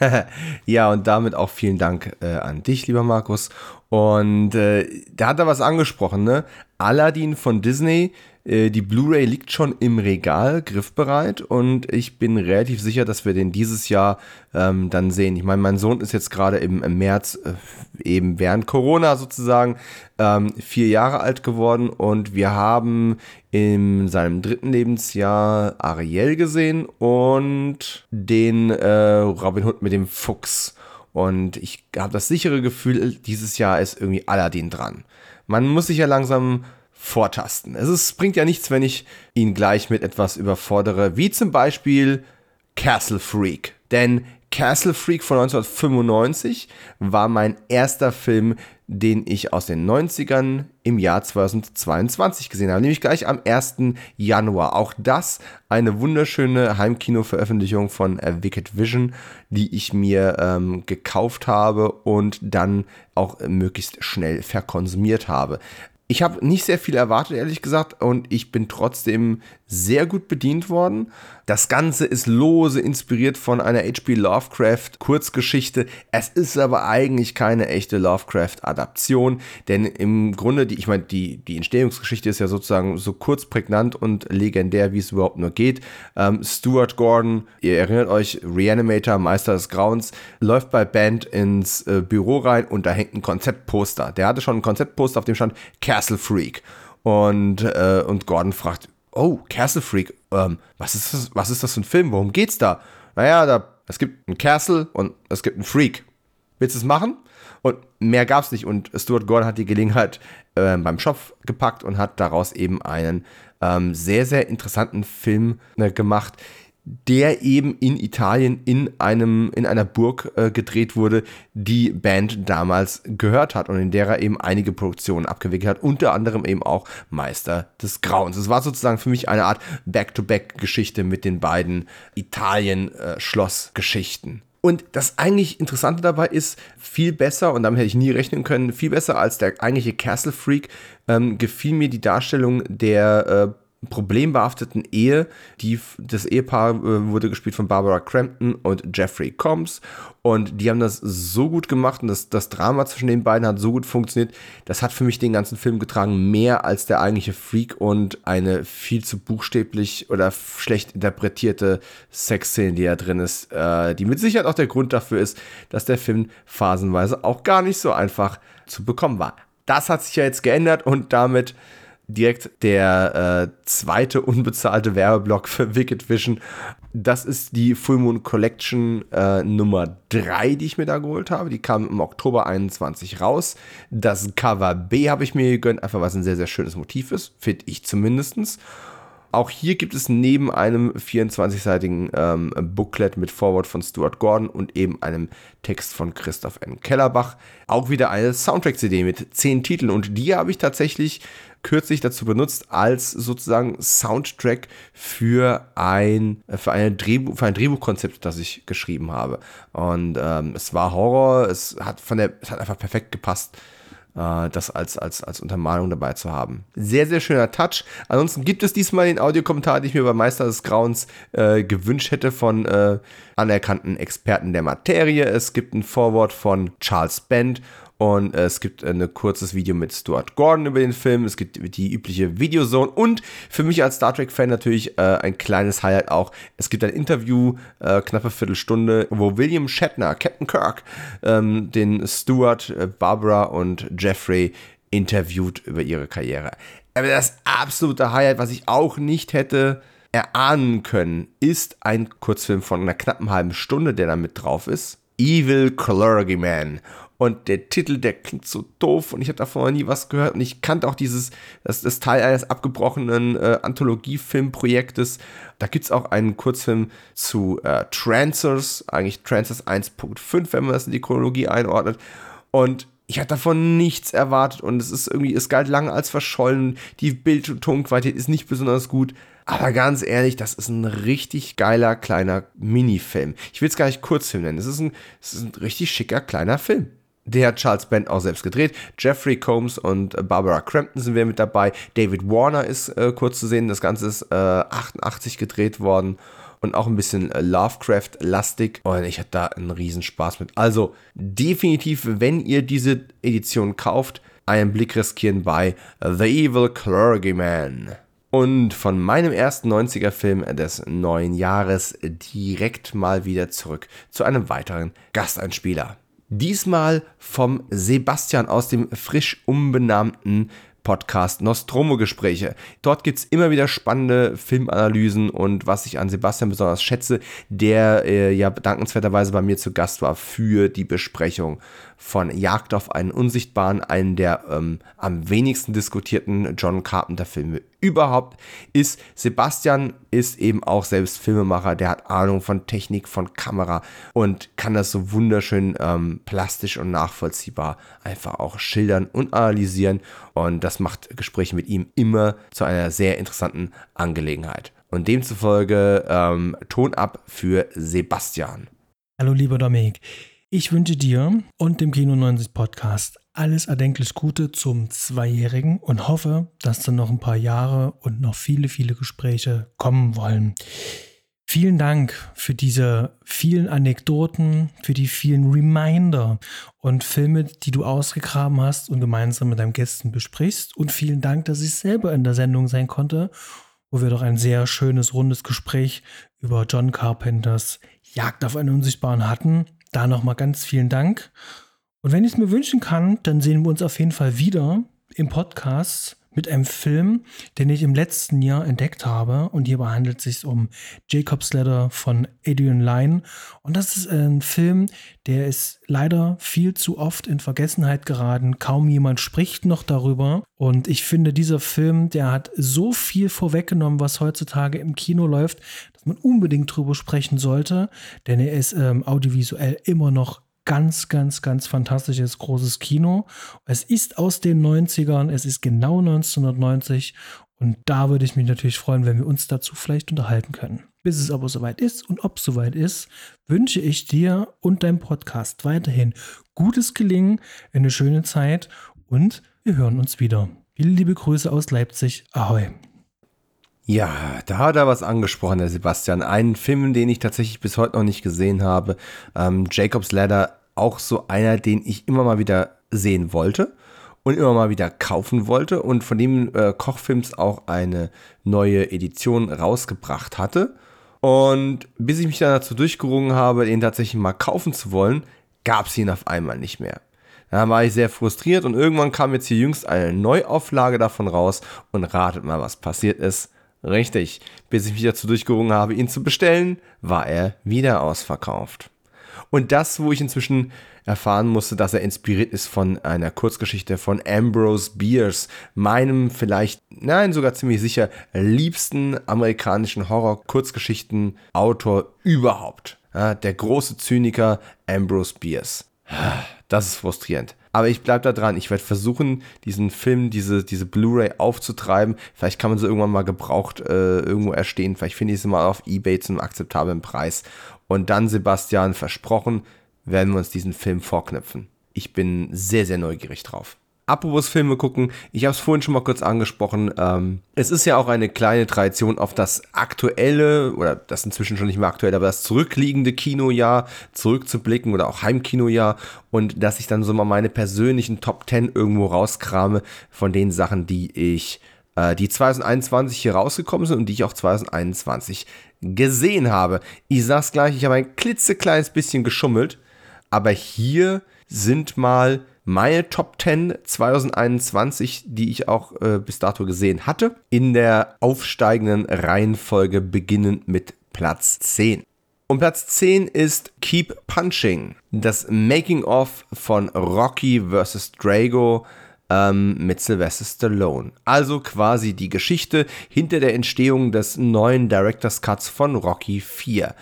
Speaker 1: ja, und damit auch vielen Dank äh, an dich, lieber Markus. Und äh, da hat er was angesprochen, ne? Aladdin von Disney, äh, die Blu-ray liegt schon im Regal, griffbereit. Und ich bin relativ sicher, dass wir den dieses Jahr ähm, dann sehen. Ich meine, mein Sohn ist jetzt gerade im, im März, äh, eben während Corona sozusagen, ähm, vier Jahre alt geworden. Und wir haben in seinem dritten Lebensjahr Ariel gesehen und den äh, Robin Hood mit dem Fuchs. Und ich habe das sichere Gefühl, dieses Jahr ist irgendwie Aladdin dran. Man muss sich ja langsam vortasten. Es ist, bringt ja nichts, wenn ich ihn gleich mit etwas überfordere, wie zum Beispiel Castle Freak. Denn Castle Freak von 1995 war mein erster Film, den ich aus den 90ern im Jahr 2022 gesehen habe, nämlich gleich am 1. Januar. Auch das eine wunderschöne Heimkino-Veröffentlichung von äh, Wicked Vision, die ich mir ähm, gekauft habe und dann auch möglichst schnell verkonsumiert habe. Ich habe nicht sehr viel erwartet, ehrlich gesagt, und ich bin trotzdem sehr gut bedient worden. Das Ganze ist lose inspiriert von einer H.P. Lovecraft Kurzgeschichte. Es ist aber eigentlich keine echte Lovecraft-Adaption, denn im Grunde, die, ich meine, die, die Entstehungsgeschichte ist ja sozusagen so kurz, prägnant und legendär, wie es überhaupt nur geht. Ähm, Stuart Gordon, ihr erinnert euch, Reanimator, Meister des Grauens, läuft bei Band ins äh, Büro rein und da hängt ein Konzeptposter. Der hatte schon ein Konzeptposter, auf dem stand Castle Freak. Und, äh, und Gordon fragt, oh, Castle Freak, ähm, was, ist das, was ist das für ein Film? Worum geht's da? Naja, da, es gibt einen Castle und es gibt einen Freak. Willst du es machen? Und mehr gab's nicht. Und Stuart Gordon hat die Gelegenheit äh, beim Schopf gepackt und hat daraus eben einen ähm, sehr, sehr interessanten Film äh, gemacht, der eben in Italien in einem in einer Burg äh, gedreht wurde, die Band damals gehört hat und in der er eben einige Produktionen abgewickelt hat, unter anderem eben auch Meister des Grauens. Es war sozusagen für mich eine Art Back-to-Back-Geschichte mit den beiden Italien-Schloss-Geschichten. Und das eigentlich Interessante dabei ist, viel besser, und damit hätte ich nie rechnen können, viel besser als der eigentliche Castle Freak, ähm, gefiel mir die Darstellung der äh, problembehafteten Ehe. Die, das Ehepaar äh, wurde gespielt von Barbara Crampton und Jeffrey Combs. Und die haben das so gut gemacht und das, das Drama zwischen den beiden hat so gut funktioniert. Das hat für mich den ganzen Film getragen, mehr als der eigentliche Freak und eine viel zu buchstäblich oder schlecht interpretierte Sexszene, die da drin ist, äh, die mit Sicherheit auch der Grund dafür ist, dass der Film phasenweise auch gar nicht so einfach zu bekommen war. Das hat sich ja jetzt geändert und damit direkt der äh, zweite unbezahlte Werbeblock für Wicked Vision. Das ist die Full Moon Collection äh, Nummer 3, die ich mir da geholt habe. Die kam im Oktober 21 raus. Das Cover B habe ich mir gegönnt, einfach weil es ein sehr, sehr schönes Motiv ist, finde ich zumindestens. Auch hier gibt es neben einem 24-seitigen ähm, Booklet mit Vorwort von Stuart Gordon und eben einem Text von Christoph N. Kellerbach auch wieder eine Soundtrack-CD mit 10 Titeln. Und die habe ich tatsächlich kürzlich dazu benutzt als sozusagen Soundtrack für ein, für, eine Drehbuch, für ein Drehbuchkonzept, das ich geschrieben habe. Und ähm, es war Horror, es hat von der, es hat einfach perfekt gepasst äh, das als, als, als Untermalung dabei zu haben. Sehr, sehr schöner Touch. Ansonsten gibt es diesmal den Audiokommentar, den ich mir bei Meister des Grauens äh, gewünscht hätte von äh, anerkannten Experten der Materie. Es gibt ein Vorwort von Charles Bend und äh, es gibt ein kurzes Video mit Stuart Gordon über den Film. Es gibt die übliche Videozone. Und für mich als Star Trek-Fan natürlich äh, ein kleines Highlight auch. Es gibt ein Interview, äh, knappe Viertelstunde, wo William Shatner, Captain Kirk, ähm, den Stuart, äh, Barbara und Jeffrey interviewt über ihre Karriere. Aber das absolute Highlight, was ich auch nicht hätte erahnen können, ist ein Kurzfilm von einer knappen halben Stunde, der da mit drauf ist. Evil Clergyman. Und der Titel, der klingt so doof und ich habe davon noch nie was gehört. Und ich kannte auch dieses, das ist Teil eines abgebrochenen äh, Anthologie-Filmprojektes. Da gibt es auch einen Kurzfilm zu äh, Trancers, eigentlich Trancers 1.5, wenn man das in die Chronologie einordnet. Und ich hatte davon nichts erwartet und es ist irgendwie, es galt lange als verschollen. Die Bild- und Tonqualität ist nicht besonders gut. Aber ganz ehrlich, das ist ein richtig geiler kleiner Minifilm. Ich will es gar nicht Kurzfilm nennen. Es ist, ein, es ist ein richtig schicker kleiner Film. Der hat Charles Band auch selbst gedreht. Jeffrey Combs und Barbara Crampton sind wir mit dabei. David Warner ist äh, kurz zu sehen. Das Ganze ist äh, 88 gedreht worden und auch ein bisschen äh, Lovecraft-lastig. Und ich hatte da einen Riesenspaß mit. Also definitiv, wenn ihr diese Edition kauft, einen Blick riskieren bei The Evil Clergyman. Und von meinem ersten 90er-Film des neuen Jahres direkt mal wieder zurück zu einem weiteren Gasteinspieler. Diesmal vom Sebastian aus dem frisch umbenannten Podcast Nostromo-Gespräche. Dort gibt es immer wieder spannende Filmanalysen und was ich an Sebastian besonders schätze, der äh, ja dankenswerterweise bei mir zu Gast war für die Besprechung von Jagd auf einen Unsichtbaren, einen der ähm, am wenigsten diskutierten John Carpenter-Filme überhaupt ist, Sebastian ist eben auch selbst Filmemacher, der hat Ahnung von Technik, von Kamera und kann das so wunderschön ähm, plastisch und nachvollziehbar einfach auch schildern und analysieren. Und das macht Gespräche mit ihm immer zu einer sehr interessanten Angelegenheit. Und demzufolge ähm, Ton ab für Sebastian.
Speaker 7: Hallo lieber Dominik, ich wünsche dir und dem Kino 90 Podcast alles erdenklich Gute zum Zweijährigen und hoffe, dass dann noch ein paar Jahre und noch viele, viele Gespräche kommen wollen. Vielen Dank für diese vielen Anekdoten, für die vielen Reminder und Filme, die du ausgegraben hast und gemeinsam mit deinem Gästen besprichst. Und vielen Dank, dass ich selber in der Sendung sein konnte, wo wir doch ein sehr schönes, rundes Gespräch über John Carpenters Jagd auf einen Unsichtbaren hatten. Da nochmal ganz vielen Dank. Und wenn ich es mir wünschen kann, dann sehen wir uns auf jeden Fall wieder im Podcast mit einem Film, den ich im letzten Jahr entdeckt habe. Und hierbei handelt es sich um Jacob's Ladder von Adrian Lyne. Und das ist ein Film, der ist leider viel zu oft in Vergessenheit geraten. Kaum jemand spricht noch darüber. Und ich finde, dieser Film, der hat so viel vorweggenommen, was heutzutage im Kino läuft, man unbedingt drüber sprechen sollte. Denn er ist ähm, audiovisuell immer noch ganz, ganz, ganz fantastisches großes Kino. Es ist aus den 90ern, es ist genau 1990 und da würde ich mich natürlich freuen, wenn wir uns dazu vielleicht unterhalten können. Bis es aber soweit ist und ob es soweit ist, wünsche ich dir und deinem Podcast weiterhin gutes Gelingen, eine schöne Zeit und wir hören uns wieder. Viele liebe Grüße aus Leipzig. Ahoi.
Speaker 1: Ja, da hat er was angesprochen, der Sebastian. Einen Film, den ich tatsächlich bis heute noch nicht gesehen habe. Ähm, Jacob's Ladder, auch so einer, den ich immer mal wieder sehen wollte und immer mal wieder kaufen wollte und von dem äh, Kochfilms auch eine neue Edition rausgebracht hatte. Und bis ich mich dann dazu durchgerungen habe, den tatsächlich mal kaufen zu wollen, gab es ihn auf einmal nicht mehr. Da war ich sehr frustriert und irgendwann kam jetzt hier jüngst eine Neuauflage davon raus und ratet mal, was passiert ist. Richtig, bis ich mich dazu durchgerungen habe, ihn zu bestellen, war er wieder ausverkauft. Und das, wo ich inzwischen erfahren musste, dass er inspiriert ist von einer Kurzgeschichte von Ambrose Bierce, meinem vielleicht, nein, sogar ziemlich sicher liebsten amerikanischen Horror-Kurzgeschichten-Autor überhaupt. Ja, der große Zyniker Ambrose Bierce. Das ist frustrierend. Aber ich bleibe da dran. Ich werde versuchen, diesen Film, diese, diese Blu-ray aufzutreiben. Vielleicht kann man sie irgendwann mal gebraucht äh, irgendwo erstehen. Vielleicht finde ich sie mal auf Ebay zu einem akzeptablen Preis. Und dann, Sebastian, versprochen, werden wir uns diesen Film vorknüpfen. Ich bin sehr, sehr neugierig drauf. Apropos Filme gucken, ich habe es vorhin schon mal kurz angesprochen. Ähm, es ist ja auch eine kleine Tradition auf das aktuelle, oder das inzwischen schon nicht mehr aktuell, aber das zurückliegende Kinojahr zurückzublicken oder auch Heimkinojahr und dass ich dann so mal meine persönlichen Top 10 irgendwo rauskrame von den Sachen, die ich, äh, die 2021 hier rausgekommen sind und die ich auch 2021 gesehen habe. Ich sag's gleich, ich habe ein klitzekleines bisschen geschummelt, aber hier sind mal meine Top 10 2021, die ich auch äh, bis dato gesehen hatte, in der aufsteigenden Reihenfolge beginnend mit Platz 10. Und Platz 10 ist Keep Punching, das Making-of von Rocky vs. Drago ähm, mit Sylvester Stallone. Also quasi die Geschichte hinter der Entstehung des neuen Director's Cuts von Rocky 4.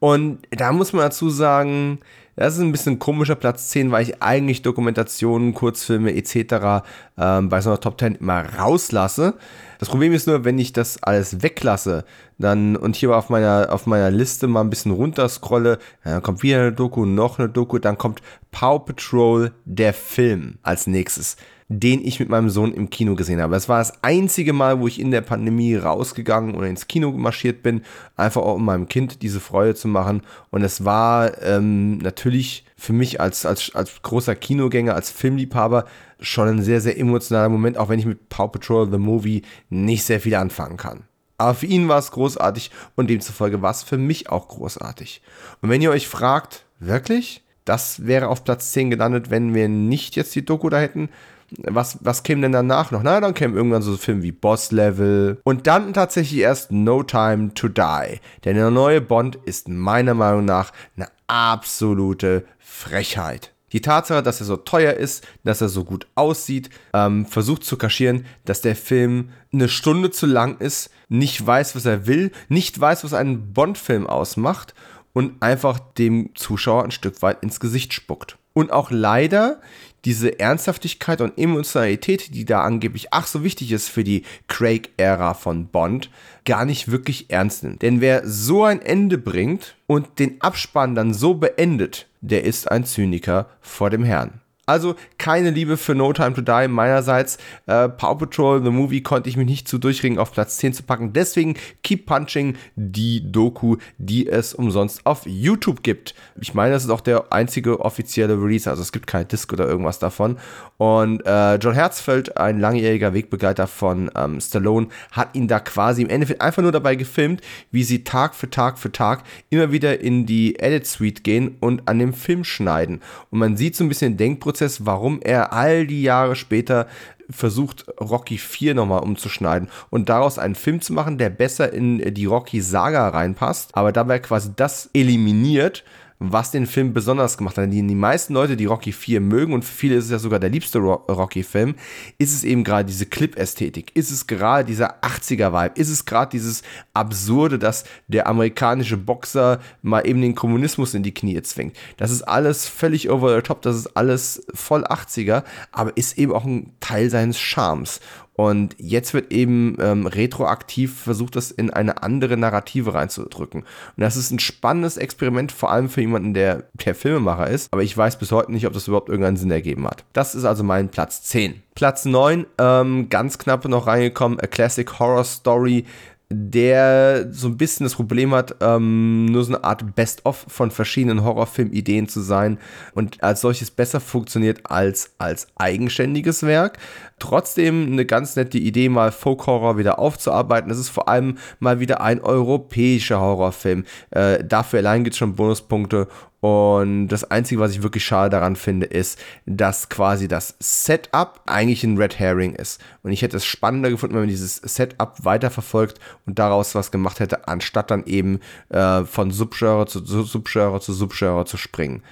Speaker 1: Und da muss man dazu sagen, das ist ein bisschen komischer Platz 10, weil ich eigentlich Dokumentationen, Kurzfilme etc. Ähm, bei so einer Top 10 immer rauslasse. Das Problem ist nur, wenn ich das alles weglasse, dann und hier auf meiner, auf meiner Liste mal ein bisschen runterscrolle, dann kommt wieder eine Doku, noch eine Doku, dann kommt Paw Patrol, der Film als nächstes den ich mit meinem Sohn im Kino gesehen habe. Es war das einzige Mal, wo ich in der Pandemie rausgegangen oder ins Kino marschiert bin, einfach auch um meinem Kind diese Freude zu machen. Und es war ähm, natürlich für mich als, als, als großer Kinogänger, als Filmliebhaber schon ein sehr, sehr emotionaler Moment, auch wenn ich mit Paw Patrol The Movie nicht sehr viel anfangen kann. Aber für ihn war es großartig und demzufolge war es für mich auch großartig. Und wenn ihr euch fragt, wirklich? Das wäre auf Platz 10 gelandet, wenn wir nicht jetzt die Doku da hätten was, was käme denn danach noch? Na, dann kämen irgendwann so Filme wie Boss Level und dann tatsächlich erst No Time to Die. Denn der neue Bond ist meiner Meinung nach eine absolute Frechheit. Die Tatsache, dass er so teuer ist, dass er so gut aussieht, ähm, versucht zu kaschieren, dass der Film eine Stunde zu lang ist, nicht weiß, was er will, nicht weiß, was einen Bond-Film ausmacht und einfach dem Zuschauer ein Stück weit ins Gesicht spuckt. Und auch leider diese Ernsthaftigkeit und Emotionalität, die da angeblich ach so wichtig ist für die Craig-Ära von Bond, gar nicht wirklich ernst nimmt. Denn wer so ein Ende bringt und den Abspann dann so beendet, der ist ein Zyniker vor dem Herrn. Also keine Liebe für No Time to Die meinerseits. Äh, Paw Patrol, The Movie, konnte ich mich nicht zu durchringen, auf Platz 10 zu packen. Deswegen Keep Punching, die Doku, die es umsonst auf YouTube gibt. Ich meine, das ist auch der einzige offizielle Release, also es gibt kein Disc oder irgendwas davon. Und äh, John Herzfeld, ein langjähriger Wegbegleiter von ähm, Stallone, hat ihn da quasi im Endeffekt einfach nur dabei gefilmt, wie sie Tag für Tag für Tag immer wieder in die Edit Suite gehen und an dem Film schneiden. Und man sieht so ein bisschen den Denkprozess, warum er all die Jahre später versucht, Rocky 4 nochmal umzuschneiden und daraus einen Film zu machen, der besser in die Rocky-Saga reinpasst, aber dabei quasi das eliminiert, was den Film besonders gemacht hat. Die, die meisten Leute, die Rocky 4 mögen, und für viele ist es ja sogar der liebste Ro Rocky-Film, ist es eben gerade diese Clip-Ästhetik, ist es gerade dieser 80er-Vibe, ist es gerade dieses Absurde, dass der amerikanische Boxer mal eben den Kommunismus in die Knie zwingt. Das ist alles völlig over the top, das ist alles voll 80er, aber ist eben auch ein Teil seines Charmes. Und jetzt wird eben ähm, retroaktiv versucht, das in eine andere Narrative reinzudrücken. Und das ist ein spannendes Experiment, vor allem für jemanden, der, der Filmemacher ist. Aber ich weiß bis heute nicht, ob das überhaupt irgendeinen Sinn ergeben hat. Das ist also mein Platz 10. Platz 9, ähm, ganz knapp noch reingekommen, A Classic Horror Story der so ein bisschen das Problem hat, ähm, nur so eine Art Best-of von verschiedenen Horrorfilm-Ideen zu sein und als solches besser funktioniert als als eigenständiges Werk. Trotzdem eine ganz nette Idee, mal Folk-Horror wieder aufzuarbeiten. Es ist vor allem mal wieder ein europäischer Horrorfilm. Äh, dafür allein gibt es schon Bonuspunkte und das Einzige, was ich wirklich schade daran finde, ist, dass quasi das Setup eigentlich ein Red Herring ist. Und ich hätte es spannender gefunden, wenn man dieses Setup weiterverfolgt und daraus was gemacht hätte, anstatt dann eben äh, von Subgenre zu Subgenre zu Subgenre zu springen.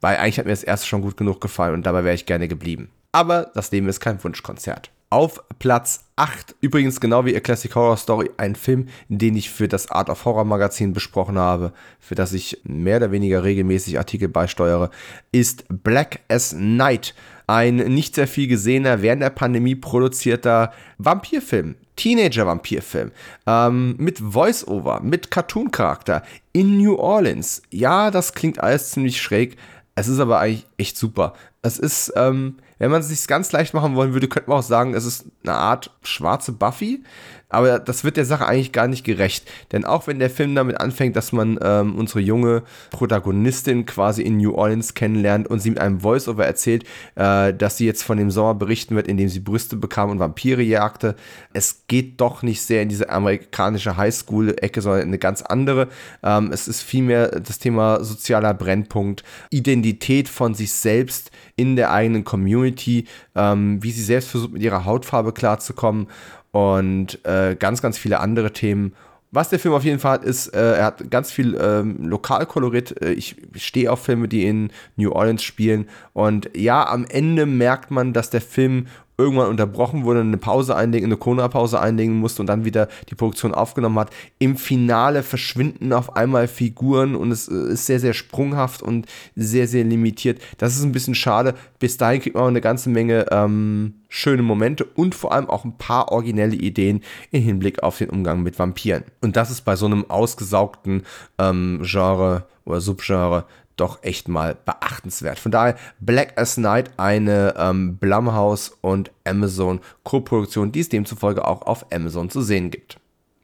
Speaker 1: Weil eigentlich hat mir das erste schon gut genug gefallen und dabei wäre ich gerne geblieben. Aber das Leben ist kein Wunschkonzert. Auf Platz 8, übrigens genau wie A Classic Horror Story, ein Film, den ich für das Art of Horror Magazin besprochen habe, für das ich mehr oder weniger regelmäßig Artikel beisteuere, ist Black as Night. Ein nicht sehr viel gesehener, während der Pandemie produzierter Vampirfilm. Teenager-Vampirfilm. Ähm, mit Voice-Over, mit Cartoon-Charakter in New Orleans. Ja, das klingt alles ziemlich schräg. Es ist aber eigentlich echt super. Es ist, ähm, wenn man es sich ganz leicht machen wollen würde, könnte man auch sagen, es ist eine Art schwarze Buffy. Aber das wird der Sache eigentlich gar nicht gerecht. Denn auch wenn der Film damit anfängt, dass man ähm, unsere junge Protagonistin quasi in New Orleans kennenlernt und sie mit einem Voice-Over erzählt, äh, dass sie jetzt von dem Sommer berichten wird, in dem sie Brüste bekam und Vampire jagte. Es geht doch nicht sehr in diese amerikanische Highschool-Ecke, sondern in eine ganz andere. Ähm, es ist vielmehr das Thema sozialer Brennpunkt, Identität von sich selbst in der eigenen Community, ähm, wie sie selbst versucht, mit ihrer Hautfarbe klarzukommen und äh, ganz, ganz viele andere Themen. Was der Film auf jeden Fall hat, ist, äh, er hat ganz viel ähm, Lokalkolorit. Äh, ich stehe auf Filme, die in New Orleans spielen. Und ja, am Ende merkt man, dass der Film irgendwann unterbrochen wurde, eine Pause einlegen, eine Corona-Pause einlegen musste und dann wieder die Produktion aufgenommen hat. Im Finale verschwinden auf einmal Figuren und es äh, ist sehr, sehr sprunghaft und sehr, sehr limitiert. Das ist ein bisschen schade. Bis dahin kriegt man eine ganze Menge ähm, schöne Momente und vor allem auch ein paar originelle Ideen im Hinblick auf den Umgang mit Vampiren. Und das ist bei so einem ausgesaugten ähm, Genre oder Subgenre doch echt mal beachtenswert. Von daher Black as Night, eine ähm, Blumhouse und Amazon Co-Produktion, die es demzufolge auch auf Amazon zu sehen gibt.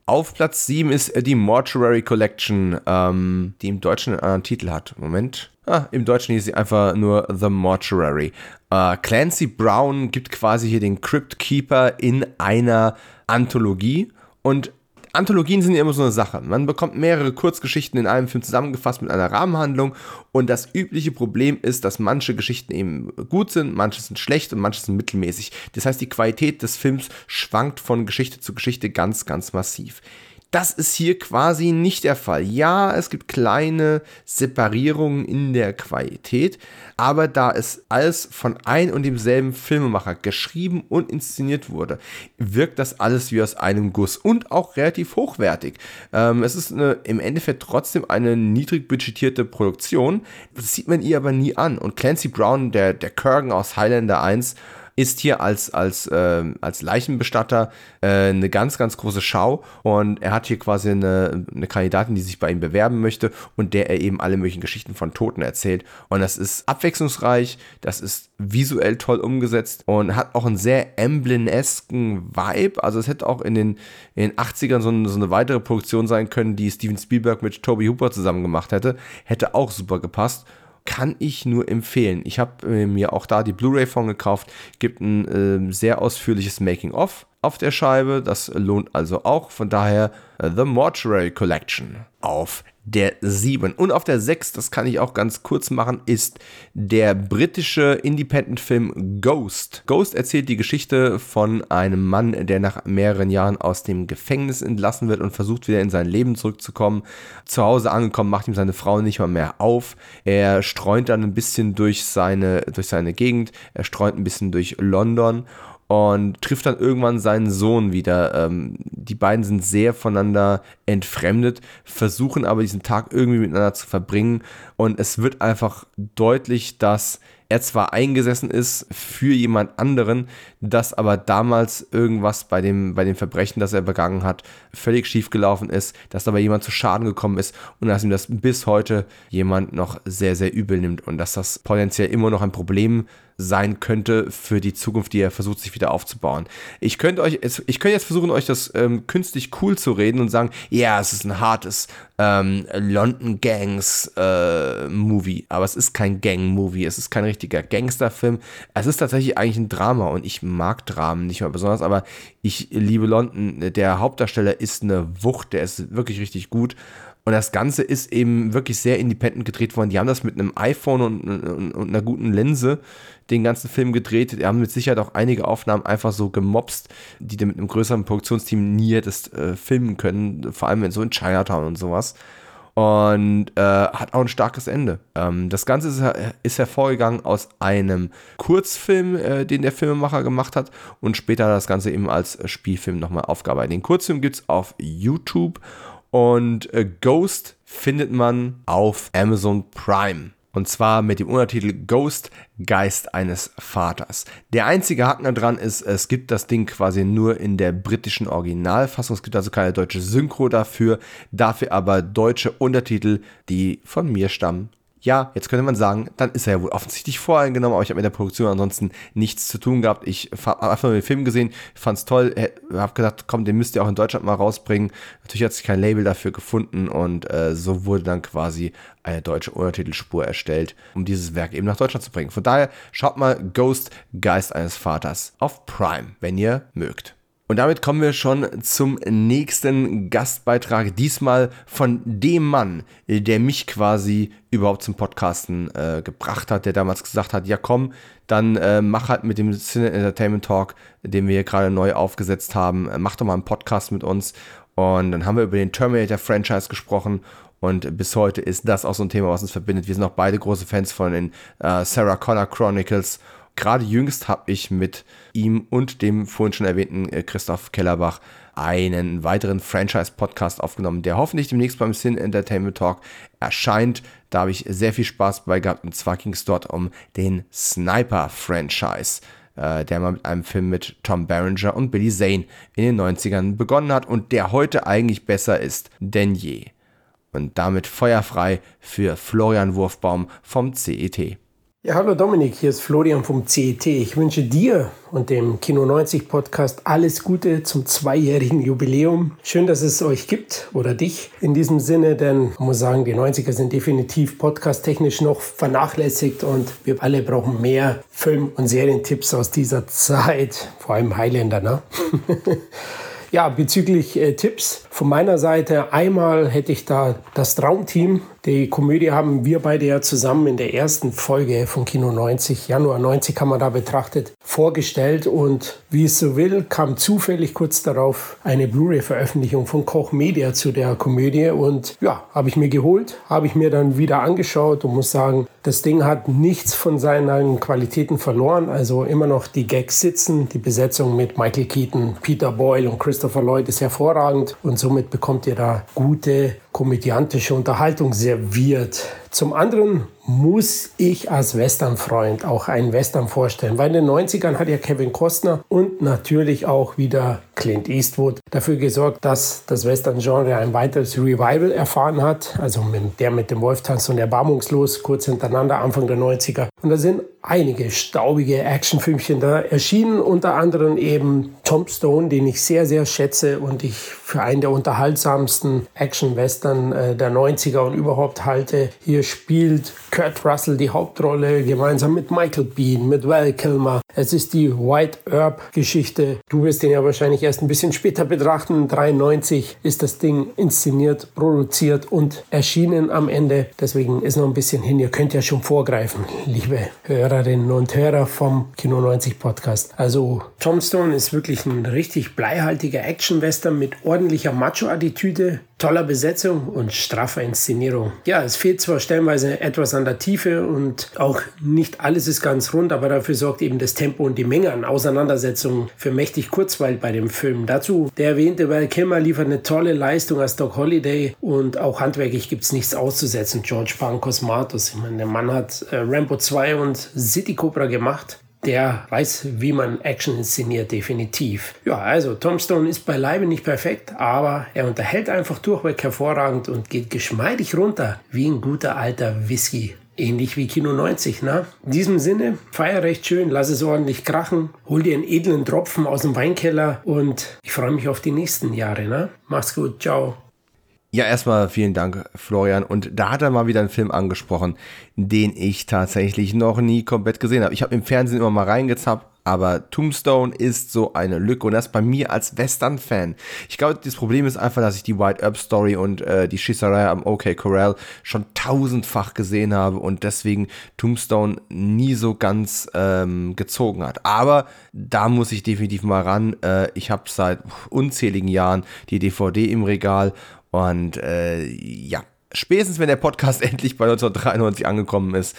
Speaker 1: Auf Platz 7 ist die Mortuary Collection, ähm, die im Deutschen einen anderen Titel hat. Moment. Ah, Im Deutschen hieß sie einfach nur The Mortuary. Äh, Clancy Brown gibt quasi hier den Crypt Keeper in einer Anthologie. Und Anthologien sind ja immer so eine Sache. Man bekommt mehrere Kurzgeschichten in einem Film zusammengefasst mit einer Rahmenhandlung und das übliche Problem ist, dass manche Geschichten eben gut sind, manche sind schlecht und manche sind mittelmäßig. Das heißt, die Qualität des Films schwankt von Geschichte zu Geschichte ganz, ganz massiv. Das ist hier quasi nicht der Fall. Ja, es gibt kleine Separierungen in der Qualität, aber da es alles von ein und demselben Filmemacher geschrieben und inszeniert wurde, wirkt das alles wie aus einem Guss und auch relativ hochwertig. Ähm, es ist eine, im Endeffekt trotzdem eine niedrig budgetierte Produktion. Das sieht man ihr aber nie an. Und Clancy Brown, der, der Kurgan aus Highlander 1, ist hier als, als, äh, als Leichenbestatter äh, eine ganz, ganz große Schau und er hat hier quasi eine, eine Kandidatin, die sich bei ihm bewerben möchte und der er eben alle möglichen Geschichten von Toten erzählt. Und das ist abwechslungsreich, das ist visuell toll umgesetzt und hat auch einen sehr Emblem-esken Vibe. Also es hätte auch in den, in den 80ern so, eine- so eine weitere Produktion sein können, die Steven Spielberg mit Toby Hooper zusammen gemacht hätte. Hätte auch super gepasst kann ich nur empfehlen. Ich habe äh, mir auch da die Blu-ray von gekauft. Gibt ein ähm, sehr ausführliches Making-of auf der Scheibe. Das lohnt also auch. Von daher äh, The Mortuary Collection auf der 7. Und auf der 6, das kann ich auch ganz kurz machen, ist der britische Independent-Film Ghost. Ghost erzählt die Geschichte von einem Mann, der nach mehreren Jahren aus dem Gefängnis entlassen wird und versucht wieder in sein Leben zurückzukommen. Zu Hause angekommen, macht ihm seine Frau nicht mal mehr auf. Er streunt dann ein bisschen durch seine, durch seine Gegend, er streunt ein bisschen durch London und trifft dann irgendwann seinen Sohn wieder. Ähm, die beiden sind sehr voneinander entfremdet, versuchen aber diesen Tag irgendwie miteinander zu verbringen und es wird einfach deutlich, dass er zwar eingesessen ist für jemand anderen, dass aber damals irgendwas bei dem, bei dem Verbrechen, das er begangen hat, völlig schief gelaufen ist, dass dabei jemand zu Schaden gekommen ist und dass ihm das bis heute jemand noch sehr, sehr übel nimmt und dass das potenziell immer noch ein Problem sein könnte für die Zukunft, die er versucht, sich wieder aufzubauen. Ich könnte euch, jetzt- ich könnte jetzt versuchen, euch das ähm, künstlich cool zu reden und sagen, ja, es ist ein hartes ähm, London Gangs äh, Movie, aber es ist kein Gang-Movie, es ist kein richtiger Gangsterfilm. Es ist tatsächlich eigentlich ein Drama und ich mag Dramen nicht mal besonders, aber ich liebe London. Der Hauptdarsteller ist eine Wucht, der ist wirklich richtig gut. Und das Ganze ist eben wirklich sehr independent gedreht worden. Die haben das mit einem iPhone und, und, und einer guten Linse den ganzen Film gedreht. Die haben mit Sicherheit auch einige Aufnahmen einfach so gemobst, die du mit einem größeren Produktionsteam nie hättest äh, filmen können. Vor allem in so in Chinatown und sowas. Und äh, hat auch ein starkes Ende. Ähm, das Ganze ist, ist hervorgegangen aus einem Kurzfilm, äh, den der Filmemacher gemacht hat und später er das Ganze eben als Spielfilm nochmal aufgearbeitet. Den Kurzfilm gibt es auf YouTube und äh, Ghost findet man auf Amazon Prime. Und zwar mit dem Untertitel Ghost, Geist eines Vaters. Der einzige Haken daran ist, es gibt das Ding quasi nur in der britischen Originalfassung. Es gibt also keine deutsche Synchro dafür, dafür aber deutsche Untertitel, die von mir stammen. Ja, jetzt könnte man sagen, dann ist er ja wohl offensichtlich voreingenommen, aber ich habe mit der Produktion ansonsten nichts zu tun gehabt. Ich habe einfach nur den Film gesehen, fand es toll, habe gedacht, komm, den müsst ihr auch in Deutschland mal rausbringen. Natürlich hat sich kein Label dafür gefunden und äh, so wurde dann quasi eine deutsche Untertitelspur erstellt, um dieses Werk eben nach Deutschland zu bringen. Von daher schaut mal Ghost, Geist eines Vaters auf Prime, wenn ihr mögt. Und damit kommen wir schon zum nächsten Gastbeitrag. Diesmal von dem Mann, der mich quasi überhaupt zum Podcasten äh, gebracht hat, der damals gesagt hat, ja komm, dann äh, mach halt mit dem Cine Entertainment Talk, den wir hier gerade neu aufgesetzt haben, äh, mach doch mal einen Podcast mit uns. Und dann haben wir über den Terminator-Franchise gesprochen und bis heute ist das auch so ein Thema, was uns verbindet. Wir sind auch beide große Fans von den äh, Sarah Connor Chronicles. Gerade jüngst habe ich mit ihm und dem vorhin schon erwähnten äh, Christoph Kellerbach einen weiteren Franchise-Podcast aufgenommen, der hoffentlich demnächst beim Sin Entertainment Talk erscheint. Da habe ich sehr viel Spaß bei gehabt und zwar ging es dort um den Sniper-Franchise äh, der mal mit einem Film mit Tom Berenger und Billy Zane in den 90ern begonnen hat und der heute eigentlich besser ist denn je. Und damit feuerfrei für Florian Wurfbaum vom CET.
Speaker 8: Ja, hallo Dominik, hier ist Florian vom CET. Ich wünsche dir und dem Kino 90 Podcast alles Gute zum zweijährigen Jubiläum. Schön, dass es euch gibt oder dich in diesem Sinne, denn man muss sagen, die 90er sind definitiv podcasttechnisch noch vernachlässigt und wir alle brauchen mehr Film- und Serientipps aus dieser Zeit, vor allem Highlander, ne? Ja, bezüglich äh, Tipps von meiner Seite, einmal hätte ich da das Traumteam, Die Komödie haben wir beide ja zusammen in der ersten Folge von Kino 90, Januar 90 haben wir da betrachtet, vorgestellt. Und wie es so will, kam zufällig kurz darauf eine Blu-ray-Veröffentlichung von Koch Media zu der Komödie. Und ja, habe ich mir geholt, habe ich mir dann wieder angeschaut und muss sagen, das Ding hat nichts von seinen Qualitäten verloren. Also immer noch die Gags sitzen. Die Besetzung mit Michael Keaton, Peter Boyle und Christopher Lloyd ist hervorragend. Und somit bekommt ihr da gute komödiantische Unterhaltung serviert. Zum anderen muss ich als Western-Freund auch einen Western vorstellen, weil in den 90ern hat ja Kevin Costner und natürlich auch wieder Clint Eastwood dafür gesorgt, dass das Western-Genre ein weiteres Revival erfahren hat. Also mit der mit dem Wolftanz und Erbarmungslos kurz hintereinander Anfang der 90er. Und da sind einige staubige Actionfilmchen da erschienen, unter anderem eben Tom Stone, den ich sehr, sehr schätze und ich für einen der unterhaltsamsten Action-Western äh, der 90er und überhaupt halte. Hier spielt Kurt Russell die Hauptrolle gemeinsam mit Michael Bean, mit Val Kilmer. Es ist die White Herb-Geschichte. Du wirst den ja wahrscheinlich erst ein bisschen später betrachten. 93 ist das Ding inszeniert, produziert und erschienen am Ende. Deswegen ist noch ein bisschen hin. Ihr könnt ja schon vorgreifen, liebe Hörerinnen und Hörer vom Kino 90 Podcast. Also Tom Stone ist wirklich ein richtig bleihaltiger Action-Western mit ordentlicher Macho-Attitüde, toller Besetzung und straffer Inszenierung. Ja, es fehlt zwar stellenweise etwas an der Tiefe und auch nicht alles ist ganz rund, aber dafür sorgt eben das Tempo und die Menge an Auseinandersetzungen für mächtig Kurzweil bei dem Film. Dazu der erwähnte Val Kilmer liefert eine tolle Leistung als Doc Holiday und auch handwerklich gibt es nichts auszusetzen. George Pancosmatos, ich meine, der Mann hat äh, Rambo 2 und City Cobra gemacht der weiß, wie man Action inszeniert, definitiv. Ja, also Tom Stone ist beileibe nicht perfekt, aber er unterhält einfach durchweg hervorragend und geht geschmeidig runter wie ein guter alter Whisky. Ähnlich wie Kino 90, ne? In diesem Sinne, feier recht schön, lass es ordentlich krachen, hol dir einen edlen Tropfen aus dem Weinkeller und ich freue mich auf die nächsten Jahre, ne? Mach's gut, ciao.
Speaker 1: Ja, erstmal vielen Dank, Florian. Und da hat er mal wieder einen Film angesprochen, den ich tatsächlich noch nie komplett gesehen habe. Ich habe im Fernsehen immer mal reingezappt, aber Tombstone ist so eine Lücke und das bei mir als Western-Fan. Ich glaube, das Problem ist einfach, dass ich die White Earp Story und äh, die Schießerei am OK Corral schon tausendfach gesehen habe und deswegen Tombstone nie so ganz ähm, gezogen hat. Aber da muss ich definitiv mal ran. Äh, ich habe seit unzähligen Jahren die DVD im Regal und äh, ja, spätestens wenn der Podcast endlich bei 1993 angekommen ist,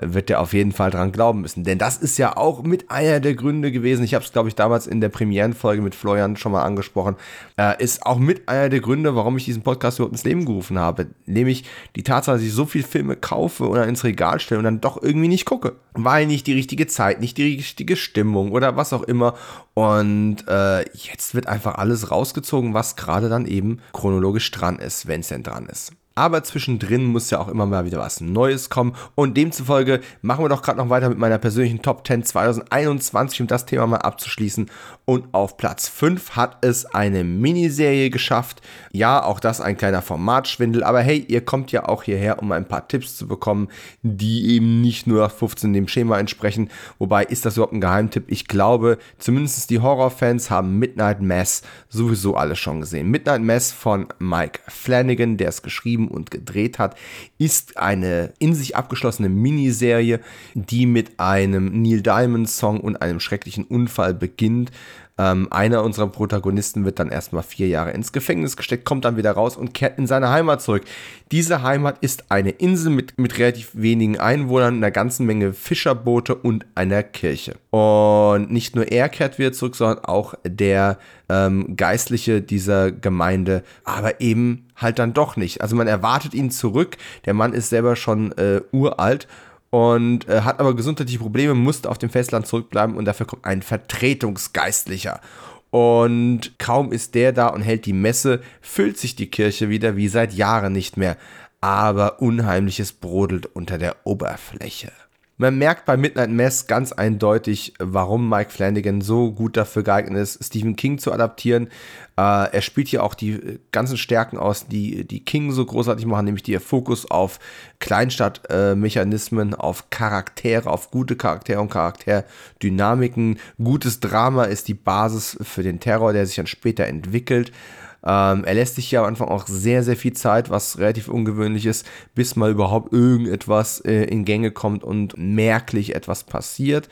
Speaker 1: wird er auf jeden Fall dran glauben müssen. Denn das ist ja auch mit einer der Gründe gewesen, ich habe es, glaube ich, damals in der Premierenfolge mit Florian schon mal angesprochen, äh, ist auch mit einer der Gründe, warum ich diesen Podcast überhaupt ins Leben gerufen habe. Nämlich die Tatsache, dass ich so viele Filme kaufe dann ins Regal stelle und dann doch irgendwie nicht gucke. Weil nicht die richtige Zeit, nicht die richtige Stimmung oder was auch immer. Und äh, jetzt wird einfach alles rausgezogen, was gerade dann eben chronologisch dran ist, wenn es denn dran ist. Aber zwischendrin muss ja auch immer mal wieder was Neues kommen. Und demzufolge machen wir doch gerade noch weiter mit meiner persönlichen Top 10 2021, um das Thema mal abzuschließen. Und auf Platz 5 hat es eine Miniserie geschafft. Ja, auch das ein kleiner Formatschwindel. Aber hey, ihr kommt ja auch hierher, um ein paar Tipps zu bekommen, die eben nicht nur 15 dem Schema entsprechen. Wobei, ist das überhaupt ein Geheimtipp? Ich glaube, zumindest die Horrorfans haben Midnight Mass sowieso alle schon gesehen. Midnight Mass von Mike Flanagan, der es geschrieben und gedreht hat, ist eine in sich abgeschlossene Miniserie, die mit einem Neil Diamond Song und einem schrecklichen Unfall beginnt. Ähm, einer unserer Protagonisten wird dann erstmal vier Jahre ins Gefängnis gesteckt, kommt dann wieder raus und kehrt in seine Heimat zurück. Diese Heimat ist eine Insel mit, mit relativ wenigen Einwohnern, einer ganzen Menge Fischerboote und einer Kirche. Und nicht nur er kehrt wieder zurück, sondern auch der ähm, Geistliche dieser Gemeinde, aber eben halt dann doch nicht. Also man erwartet ihn zurück. Der Mann ist selber schon äh, uralt und äh, hat aber gesundheitliche Probleme, musste auf dem Festland zurückbleiben und dafür kommt ein Vertretungsgeistlicher. Und kaum ist der da und hält die Messe, füllt sich die Kirche wieder wie seit Jahren nicht mehr. Aber Unheimliches brodelt unter der Oberfläche. Man merkt bei Midnight Mass ganz eindeutig, warum Mike Flanagan so gut dafür geeignet ist, Stephen King zu adaptieren. Äh, er spielt hier auch die ganzen Stärken aus, die, die King so großartig machen, nämlich der Fokus auf Kleinstadtmechanismen, auf Charaktere, auf gute Charaktere und Charakterdynamiken. Gutes Drama ist die Basis für den Terror, der sich dann später entwickelt. Ähm, er lässt sich ja am Anfang auch sehr, sehr viel Zeit, was relativ ungewöhnlich ist, bis mal überhaupt irgendetwas äh, in Gänge kommt und merklich etwas passiert.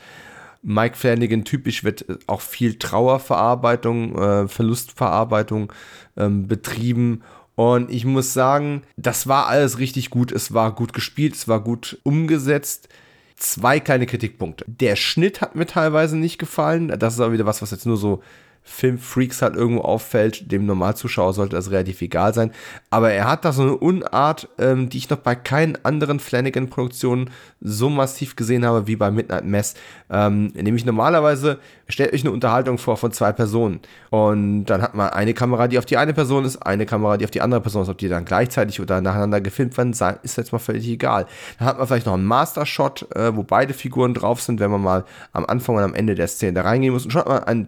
Speaker 1: Mike Flanagan typisch wird auch viel Trauerverarbeitung, äh, Verlustverarbeitung ähm, betrieben. Und ich muss sagen, das war alles richtig gut. Es war gut gespielt, es war gut umgesetzt. Zwei kleine Kritikpunkte. Der Schnitt hat mir teilweise nicht gefallen. Das ist aber wieder was, was jetzt nur so Filmfreaks halt irgendwo auffällt. Dem Normalzuschauer sollte das relativ egal sein. Aber er hat da so eine Unart, ähm, die ich noch bei keinen anderen Flanagan-Produktionen so massiv gesehen habe wie bei Midnight Mess. Ähm, nämlich normalerweise stellt euch eine Unterhaltung vor von zwei Personen. Und dann hat man eine Kamera, die auf die eine Person ist, eine Kamera, die auf die andere Person ist. Ob die dann gleichzeitig oder nacheinander gefilmt werden, ist jetzt mal völlig egal. Dann hat man vielleicht noch einen Master-Shot, äh, wo beide Figuren drauf sind, wenn man mal am Anfang und am Ende der Szene da reingehen muss. Und schon hat man ein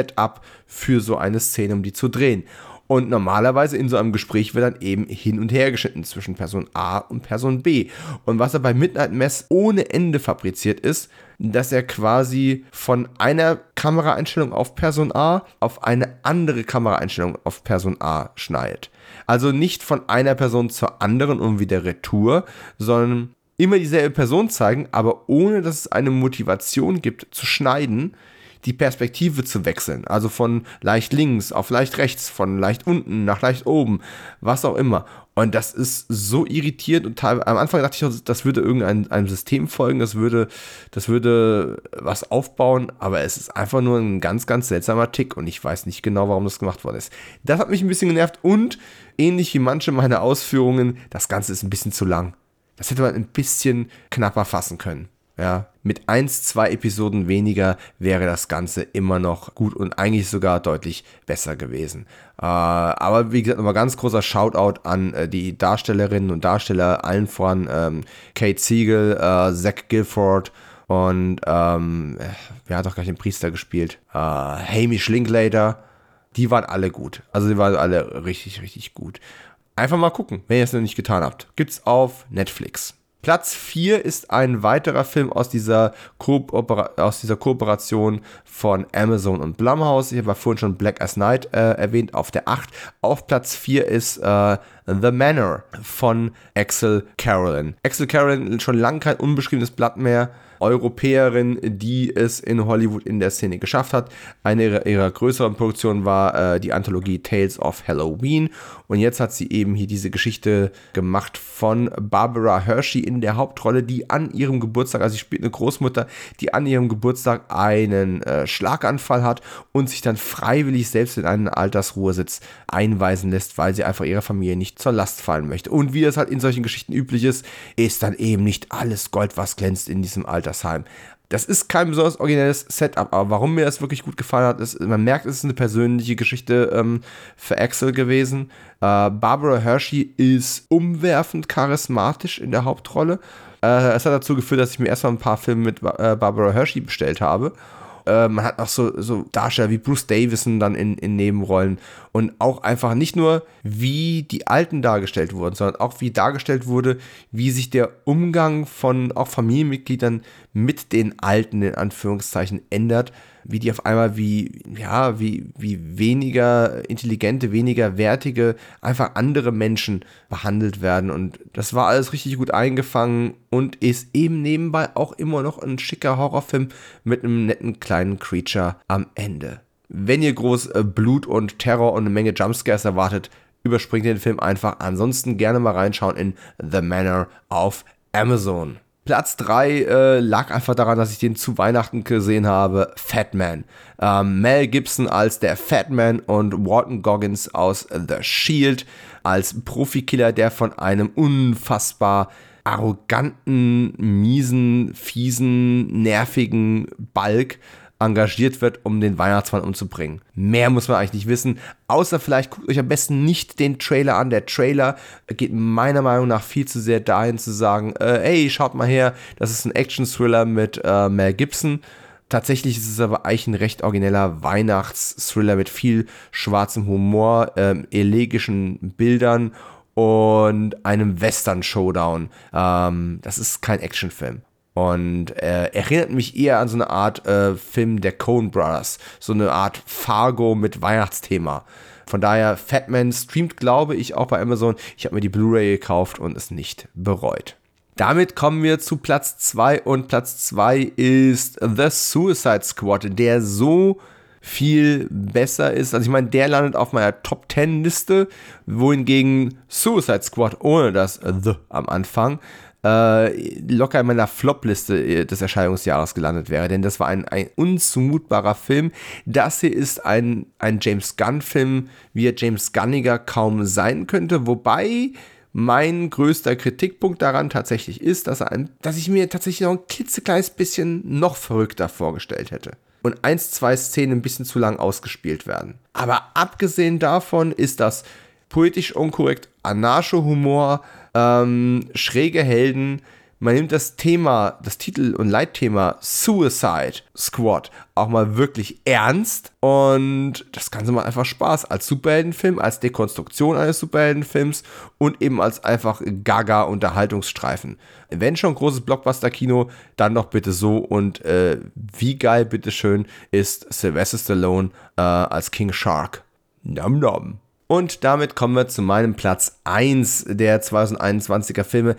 Speaker 1: Basis-Setup für so eine Szene, um die zu drehen. Und normalerweise in so einem Gespräch wird dann eben hin und her geschnitten zwischen Person A und Person B. Und was er bei Midnight Mess ohne Ende fabriziert ist, dass er quasi von einer Kameraeinstellung auf Person A auf eine andere Kameraeinstellung auf Person A schneidet. Also nicht von einer Person zur anderen und wieder Retour, sondern immer dieselbe Person zeigen, aber ohne dass es eine Motivation gibt zu schneiden, die Perspektive zu wechseln. Also von leicht links auf leicht rechts, von leicht unten nach leicht oben, was auch immer. Und das ist so irritiert und am Anfang dachte ich, das würde irgendeinem System folgen, das würde, das würde was aufbauen, aber es ist einfach nur ein ganz, ganz seltsamer Tick und ich weiß nicht genau, warum das gemacht worden ist. Das hat mich ein bisschen genervt und ähnlich wie manche meiner Ausführungen, das Ganze ist ein bisschen zu lang. Das hätte man ein bisschen knapper fassen können. Ja, mit eins, zwei Episoden weniger wäre das Ganze immer noch gut und eigentlich sogar deutlich besser gewesen. Äh, aber wie gesagt, nochmal ganz großer Shoutout an äh, die Darstellerinnen und Darsteller, allen voran ähm, Kate Siegel, äh, Zach Guilford und ähm, wer hat doch gleich den Priester gespielt? Äh, Hamish Linklater. Die waren alle gut. Also die waren alle richtig, richtig gut. Einfach mal gucken, wenn ihr es noch nicht getan habt. Gibt's auf Netflix. Platz 4 ist ein weiterer Film aus dieser, aus dieser Kooperation von Amazon und Blumhouse. Ich habe vorhin schon Black as Night äh, erwähnt, auf der 8. Auf Platz 4 ist äh, The Manor von Axel Carolyn. Axel Carolyn schon lange kein unbeschriebenes Blatt mehr. Europäerin, die es in Hollywood in der Szene geschafft hat. Eine ihrer, ihrer größeren Produktionen war äh, die Anthologie Tales of Halloween. Und jetzt hat sie eben hier diese Geschichte gemacht von Barbara Hershey in der Hauptrolle, die an ihrem Geburtstag, also sie spielt eine Großmutter, die an ihrem Geburtstag einen äh, Schlaganfall hat und sich dann freiwillig selbst in einen Altersruhesitz einweisen lässt, weil sie einfach ihrer Familie nicht zur Last fallen möchte. Und wie es halt in solchen Geschichten üblich ist, ist dann eben nicht alles Gold, was glänzt in diesem Altersheim. Das ist kein besonders originelles Setup, aber warum mir das wirklich gut gefallen hat, ist, man merkt, es ist eine persönliche Geschichte ähm, für Axel gewesen. Äh, Barbara Hershey ist umwerfend charismatisch in der Hauptrolle. Äh, es hat dazu geführt, dass ich mir erstmal ein paar Filme mit äh, Barbara Hershey bestellt habe. Äh, man hat auch so, so Darsteller wie Bruce Davison dann in, in Nebenrollen. Und auch einfach nicht nur, wie die Alten dargestellt wurden, sondern auch wie dargestellt wurde, wie sich der Umgang von auch Familienmitgliedern mit den Alten in Anführungszeichen ändert, wie die auf einmal wie, ja, wie, wie weniger intelligente, weniger wertige, einfach andere Menschen behandelt werden. Und das war alles richtig gut eingefangen und ist eben nebenbei auch immer noch ein schicker Horrorfilm mit einem netten kleinen Creature am Ende. Wenn ihr groß äh, Blut und Terror und eine Menge Jumpscares erwartet, überspringt den Film einfach. Ansonsten gerne mal reinschauen in The Manor auf Amazon. Platz 3 äh, lag einfach daran, dass ich den zu Weihnachten gesehen habe. Fat Man. Ähm, Mel Gibson als der Fat Man und Walton Goggins aus The Shield als Profikiller, der von einem unfassbar arroganten, miesen, fiesen, nervigen Balk engagiert wird, um den Weihnachtsmann umzubringen. Mehr muss man eigentlich nicht wissen, außer vielleicht guckt euch am besten nicht den Trailer an. Der Trailer geht meiner Meinung nach viel zu sehr dahin zu sagen, äh, hey, schaut mal her, das ist ein Action-Thriller mit äh, Mel Gibson. Tatsächlich ist es aber eigentlich ein recht origineller Weihnachts-Thriller mit viel schwarzem Humor, ähm, elegischen Bildern und einem Western-Showdown. Ähm, das ist kein Actionfilm. Und äh, erinnert mich eher an so eine Art äh, Film der Coen Brothers. So eine Art Fargo mit Weihnachtsthema. Von daher, Fatman streamt, glaube ich, auch bei Amazon. Ich habe mir die Blu-ray gekauft und es nicht bereut. Damit kommen wir zu Platz 2 und Platz 2 ist The Suicide Squad, der so viel besser ist. Also ich meine, der landet auf meiner Top 10 Liste, wohingegen Suicide Squad ohne das The am Anfang äh, locker in meiner Flop-Liste des Erscheinungsjahres gelandet wäre, denn das war ein, ein unzumutbarer Film. Das hier ist ein, ein James Gunn-Film, wie er James Gunniger kaum sein könnte, wobei mein größter Kritikpunkt daran tatsächlich ist, dass, er ein, dass ich mir tatsächlich noch ein klitzekleines bisschen noch verrückter vorgestellt hätte. Und eins, zwei Szenen ein bisschen zu lang ausgespielt werden. Aber abgesehen davon ist das poetisch unkorrekt, Anarcho-Humor, ähm, schräge Helden. Man nimmt das Thema, das Titel- und Leitthema Suicide Squad auch mal wirklich ernst und das Ganze macht einfach Spaß als Superheldenfilm, als Dekonstruktion eines Superheldenfilms und eben als einfach Gaga-Unterhaltungsstreifen. Wenn schon großes Blockbuster-Kino, dann doch bitte so und äh, wie geil, bitteschön, ist Sylvester Stallone äh, als King Shark. Nom nom. Und damit kommen wir zu meinem Platz 1 der 2021er Filme.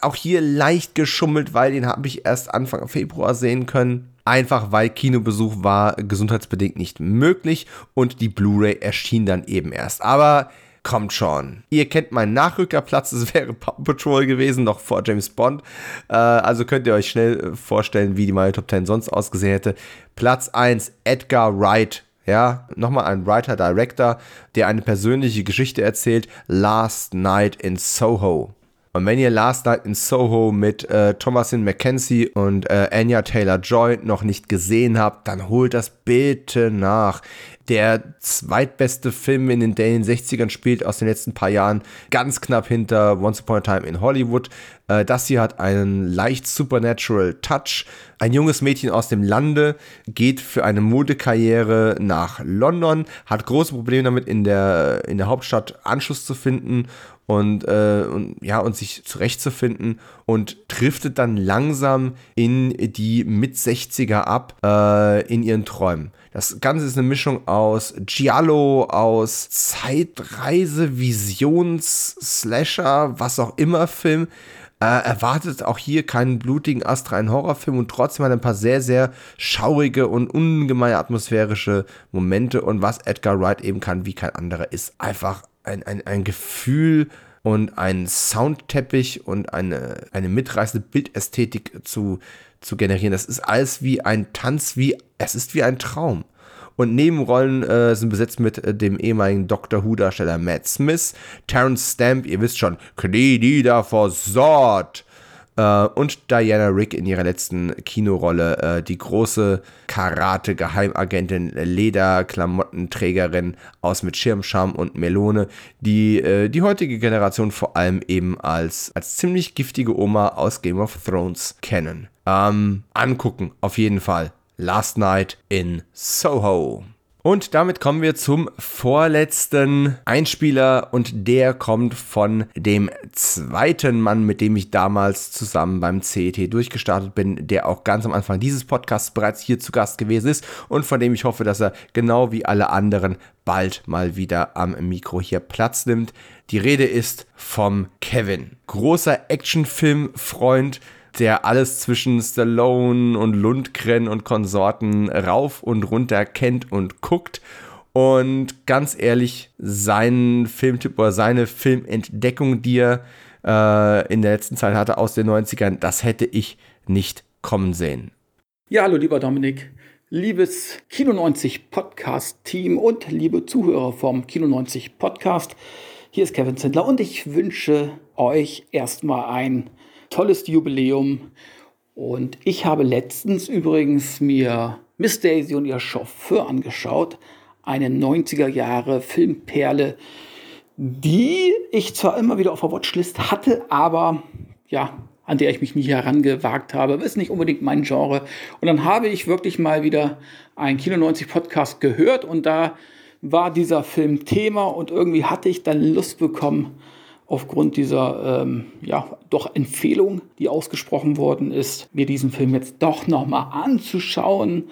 Speaker 1: Auch hier leicht geschummelt, weil den habe ich erst Anfang Februar sehen können. Einfach weil Kinobesuch war gesundheitsbedingt nicht möglich und die Blu-ray erschien dann eben erst. Aber kommt schon. Ihr kennt meinen Nachrückerplatz, es wäre Paw Patrol gewesen, noch vor James Bond. Äh, also könnt ihr euch schnell vorstellen, wie die meine Top 10 sonst ausgesehen hätte. Platz 1, Edgar Wright ja, nochmal ein Writer-Director, der eine persönliche Geschichte erzählt. Last Night in Soho. Und wenn ihr Last Night in Soho mit äh, Thomasin McKenzie und äh, Anya Taylor-Joy noch nicht gesehen habt, dann holt das bitte nach. Der zweitbeste Film, in den der in den 60ern spielt, aus den letzten paar Jahren, ganz knapp hinter Once Upon a Time in Hollywood. Äh, das hier hat einen leicht supernatural Touch. Ein junges Mädchen aus dem Lande geht für eine Modekarriere nach London, hat große Probleme damit, in der, in der Hauptstadt Anschluss zu finden und, äh, und ja und sich zurechtzufinden und driftet dann langsam in die mit 60er ab äh, in ihren Träumen. Das Ganze ist eine Mischung aus Giallo, aus Zeitreise, Visions, Slasher, was auch immer Film. Äh, erwartet auch hier keinen blutigen astreinen Horrorfilm und trotzdem hat ein paar sehr, sehr schaurige und ungemein atmosphärische Momente. Und was Edgar Wright eben kann, wie kein anderer, ist einfach ein, ein, ein Gefühl und ein Soundteppich und eine, eine mitreißende Bildästhetik zu, zu generieren. Das ist alles wie ein Tanz, wie es ist wie ein Traum. Und Nebenrollen äh, sind besetzt mit äh, dem ehemaligen Doctor Who-Darsteller Matt Smith, Terence Stamp, ihr wisst schon, Knie nieder vor Sort. Äh, und Diana Rick in ihrer letzten Kinorolle, äh, die große Karate-Geheimagentin, Lederklamottenträgerin aus mit Schirmscham und Melone, die äh, die heutige Generation vor allem eben als, als ziemlich giftige Oma aus Game of Thrones kennen. Ähm, angucken, auf jeden Fall. Last Night in Soho. Und damit kommen wir zum vorletzten Einspieler und der kommt von dem zweiten Mann, mit dem ich damals zusammen beim CET durchgestartet bin, der auch ganz am Anfang dieses Podcasts bereits hier zu Gast gewesen ist und von dem ich hoffe, dass er genau wie alle anderen bald mal wieder am Mikro hier Platz nimmt. Die Rede ist vom Kevin. Großer Actionfilm-Freund, der alles zwischen Stallone und Lundgren und Konsorten rauf und runter kennt und guckt. Und ganz ehrlich, sein Filmtyp oder seine Filmentdeckung, die er äh, in der letzten Zeit hatte aus den 90ern, das hätte ich nicht kommen sehen.
Speaker 9: Ja, hallo lieber Dominik, liebes Kino 90 Podcast Team und liebe Zuhörer vom Kino 90 Podcast. Hier ist Kevin Zindler und ich wünsche euch erstmal ein tolles Jubiläum. Und ich habe letztens übrigens mir Miss Daisy und ihr Chauffeur angeschaut. Eine 90er Jahre Filmperle, die ich zwar immer wieder auf der Watchlist hatte, aber ja, an der ich mich nie herangewagt habe. Ist nicht unbedingt mein Genre. Und dann habe ich wirklich mal wieder einen Kino 90 Podcast gehört und da war dieser Film Thema und irgendwie hatte ich dann Lust bekommen, aufgrund dieser ähm, ja, doch Empfehlung, die ausgesprochen worden ist, mir diesen Film jetzt doch nochmal anzuschauen.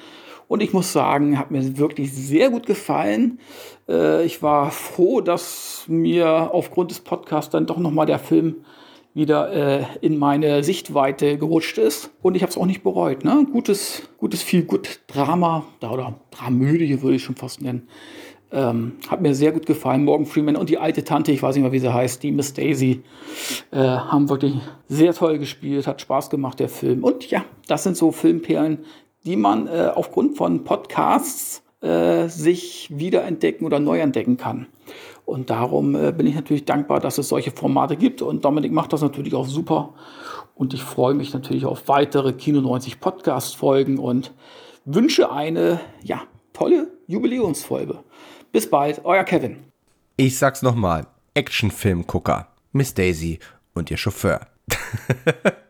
Speaker 9: Und ich muss sagen, hat mir wirklich sehr gut gefallen. Äh, ich war froh, dass mir aufgrund des Podcasts dann doch nochmal der Film wieder äh, in meine Sichtweite gerutscht ist. Und ich habe es auch nicht bereut. Ne? Gutes, gutes, viel gut Drama oder Dramödie würde ich schon fast nennen. Ähm, hat mir sehr gut gefallen. Morgan Freeman und die alte Tante, ich weiß nicht mehr, wie sie heißt, die Miss Daisy, äh, haben wirklich sehr toll gespielt, hat Spaß gemacht, der Film. Und ja, das sind so Filmperlen, die man äh, aufgrund von Podcasts äh, sich wiederentdecken oder neu entdecken kann. Und darum äh, bin ich natürlich dankbar, dass es solche Formate gibt. Und Dominik macht das natürlich auch super. Und ich freue mich natürlich auf weitere Kino 90 Podcast-Folgen und wünsche eine ja, tolle Jubiläumsfolge. Bis bald, euer Kevin.
Speaker 1: Ich sag's nochmal: Actionfilmgucker, Miss Daisy und ihr Chauffeur.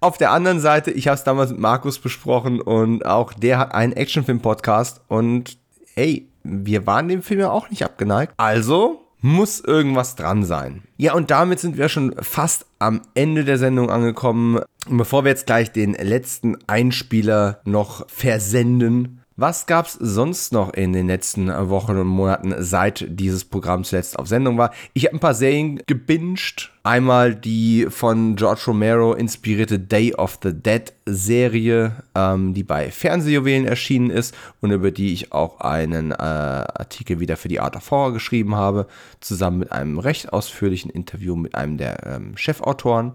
Speaker 1: Auf der anderen Seite, ich habe es damals mit Markus besprochen und auch der hat einen Actionfilm-Podcast und ey, wir waren dem Film ja auch nicht abgeneigt. Also muss irgendwas dran sein. Ja, und damit sind wir schon fast am Ende der Sendung angekommen. Und bevor wir jetzt gleich den letzten Einspieler noch versenden, was gab's sonst noch in den letzten Wochen und Monaten, seit dieses Programm zuletzt auf Sendung war? Ich habe ein paar Serien gebinged. Einmal die von George Romero inspirierte Day of the Dead Serie, ähm, die bei Fernsehjuwelen erschienen ist und über die ich auch einen äh, Artikel wieder für die Art of Horror geschrieben habe, zusammen mit einem recht ausführlichen Interview mit einem der ähm, Chefautoren.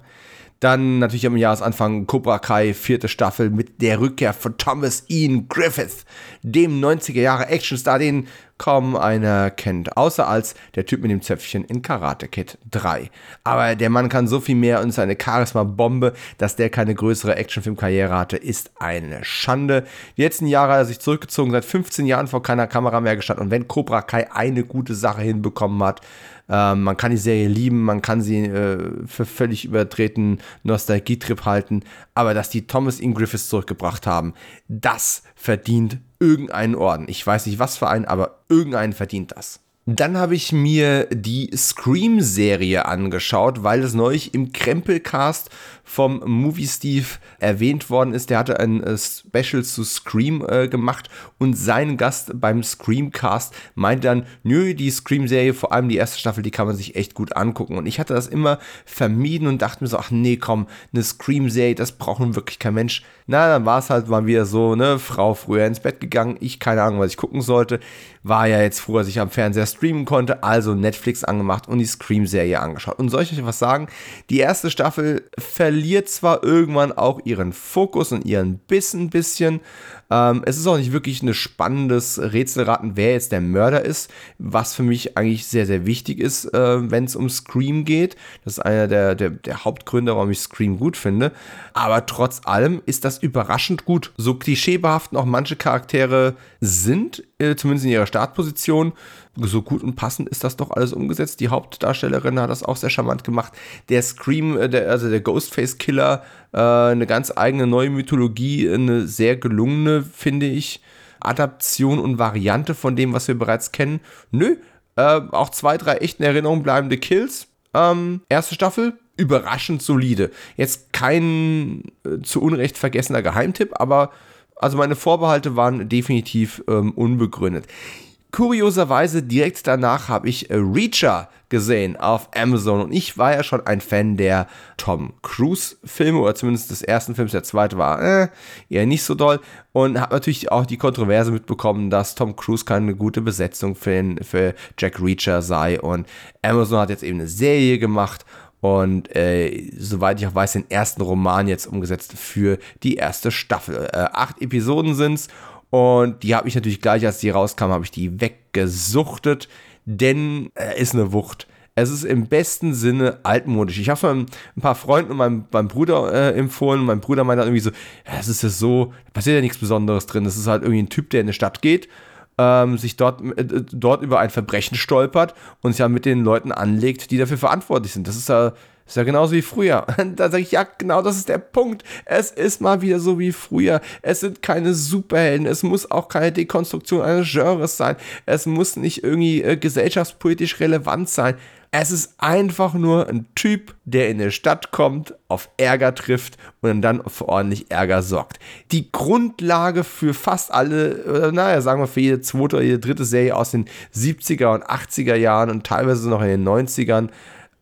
Speaker 1: Dann natürlich am Jahresanfang Cobra Kai, vierte Staffel mit der Rückkehr von Thomas Ian Griffith, dem 90er Jahre Actionstar, den kaum einer kennt, außer als der Typ mit dem Zöpfchen in Karate Kid 3. Aber der Mann kann so viel mehr und ist eine Charisma-Bombe, dass der keine größere Actionfilm-Karriere hatte, ist eine Schande. Die letzten Jahre hat er sich zurückgezogen, seit 15 Jahren vor keiner Kamera mehr gestanden. Und wenn Cobra Kai eine gute Sache hinbekommen hat, ähm, man kann die Serie lieben, man kann sie äh, für völlig übertreten Nostalgietrip halten, aber dass die Thomas Ian Griffiths zurückgebracht haben, das verdient irgendeinen Orden. Ich weiß nicht was für einen, aber irgendeinen verdient das. Dann habe ich mir die Scream-Serie angeschaut, weil es neulich im Krempelcast vom Movie Steve erwähnt worden ist. Der hatte ein äh, Special zu Scream äh, gemacht und sein Gast beim Screamcast meinte dann, nö, die Scream-Serie, vor allem die erste Staffel, die kann man sich echt gut angucken. Und ich hatte das immer vermieden und dachte mir so, ach nee, komm, eine Scream-Serie, das braucht nun wirklich kein Mensch. Na, dann war es halt mal wieder so, ne, Frau früher ins Bett gegangen, ich keine Ahnung, was ich gucken sollte. War ja jetzt früher, dass ich am Fernseher streamen konnte, also Netflix angemacht und die Scream-Serie angeschaut. Und soll ich euch was sagen? Die erste Staffel verliert zwar irgendwann auch ihren Fokus und ihren Biss ein bisschen. Ähm, es ist auch nicht wirklich ein spannendes Rätselraten, wer jetzt der Mörder ist, was für mich eigentlich sehr, sehr wichtig ist, äh, wenn es um Scream geht. Das ist einer der, der, der Hauptgründe, warum ich Scream gut finde. Aber trotz allem ist das überraschend gut. So klischeebehaftet auch manche Charaktere sind, äh, zumindest in ihrer Startposition, so gut und passend ist das doch alles umgesetzt. Die Hauptdarstellerin hat das auch sehr charmant gemacht. Der Scream, äh, der, also der Ghostface-Killer, äh, eine ganz eigene neue Mythologie, eine sehr gelungene, finde ich, Adaption und Variante von dem, was wir bereits kennen. Nö, äh, auch zwei, drei echt in Erinnerung bleibende Kills. Ähm, erste Staffel, überraschend solide. Jetzt kein äh, zu Unrecht vergessener Geheimtipp, aber also meine Vorbehalte waren definitiv ähm, unbegründet. Kurioserweise direkt danach habe ich äh, Reacher gesehen auf Amazon. Und ich war ja schon ein Fan der Tom Cruise Filme oder zumindest des ersten Films, der zweite war äh, eher nicht so doll. Und habe natürlich auch die Kontroverse mitbekommen, dass Tom Cruise keine gute Besetzung für, für Jack Reacher sei. Und Amazon hat jetzt eben eine Serie gemacht. Und äh, soweit ich auch weiß, den ersten Roman jetzt umgesetzt für die erste Staffel. Äh, acht Episoden sind's und die habe ich natürlich gleich, als die rauskam, habe ich die weggesuchtet, denn er ist eine Wucht. Es ist im besten Sinne altmodisch. Ich habe es ein paar Freunden und meinem, meinem Bruder äh, empfohlen. Mein Bruder meinte irgendwie so, es ist ja so, passiert ja nichts Besonderes drin. Das ist halt irgendwie ein Typ, der in eine Stadt geht, ähm, sich dort, äh, dort über ein Verbrechen stolpert und sich ja mit den Leuten anlegt, die dafür verantwortlich sind. Das ist ja ist ja genauso wie früher. Da sage ich, ja, genau das ist der Punkt. Es ist mal wieder so wie früher. Es sind keine Superhelden. Es muss auch keine Dekonstruktion eines Genres sein. Es muss nicht irgendwie äh, gesellschaftspolitisch relevant sein. Es ist einfach nur ein Typ, der in eine Stadt kommt, auf Ärger trifft und dann für ordentlich Ärger sorgt. Die Grundlage für fast alle, naja, sagen wir für jede zweite oder jede dritte Serie aus den 70er und 80er Jahren und teilweise noch in den 90ern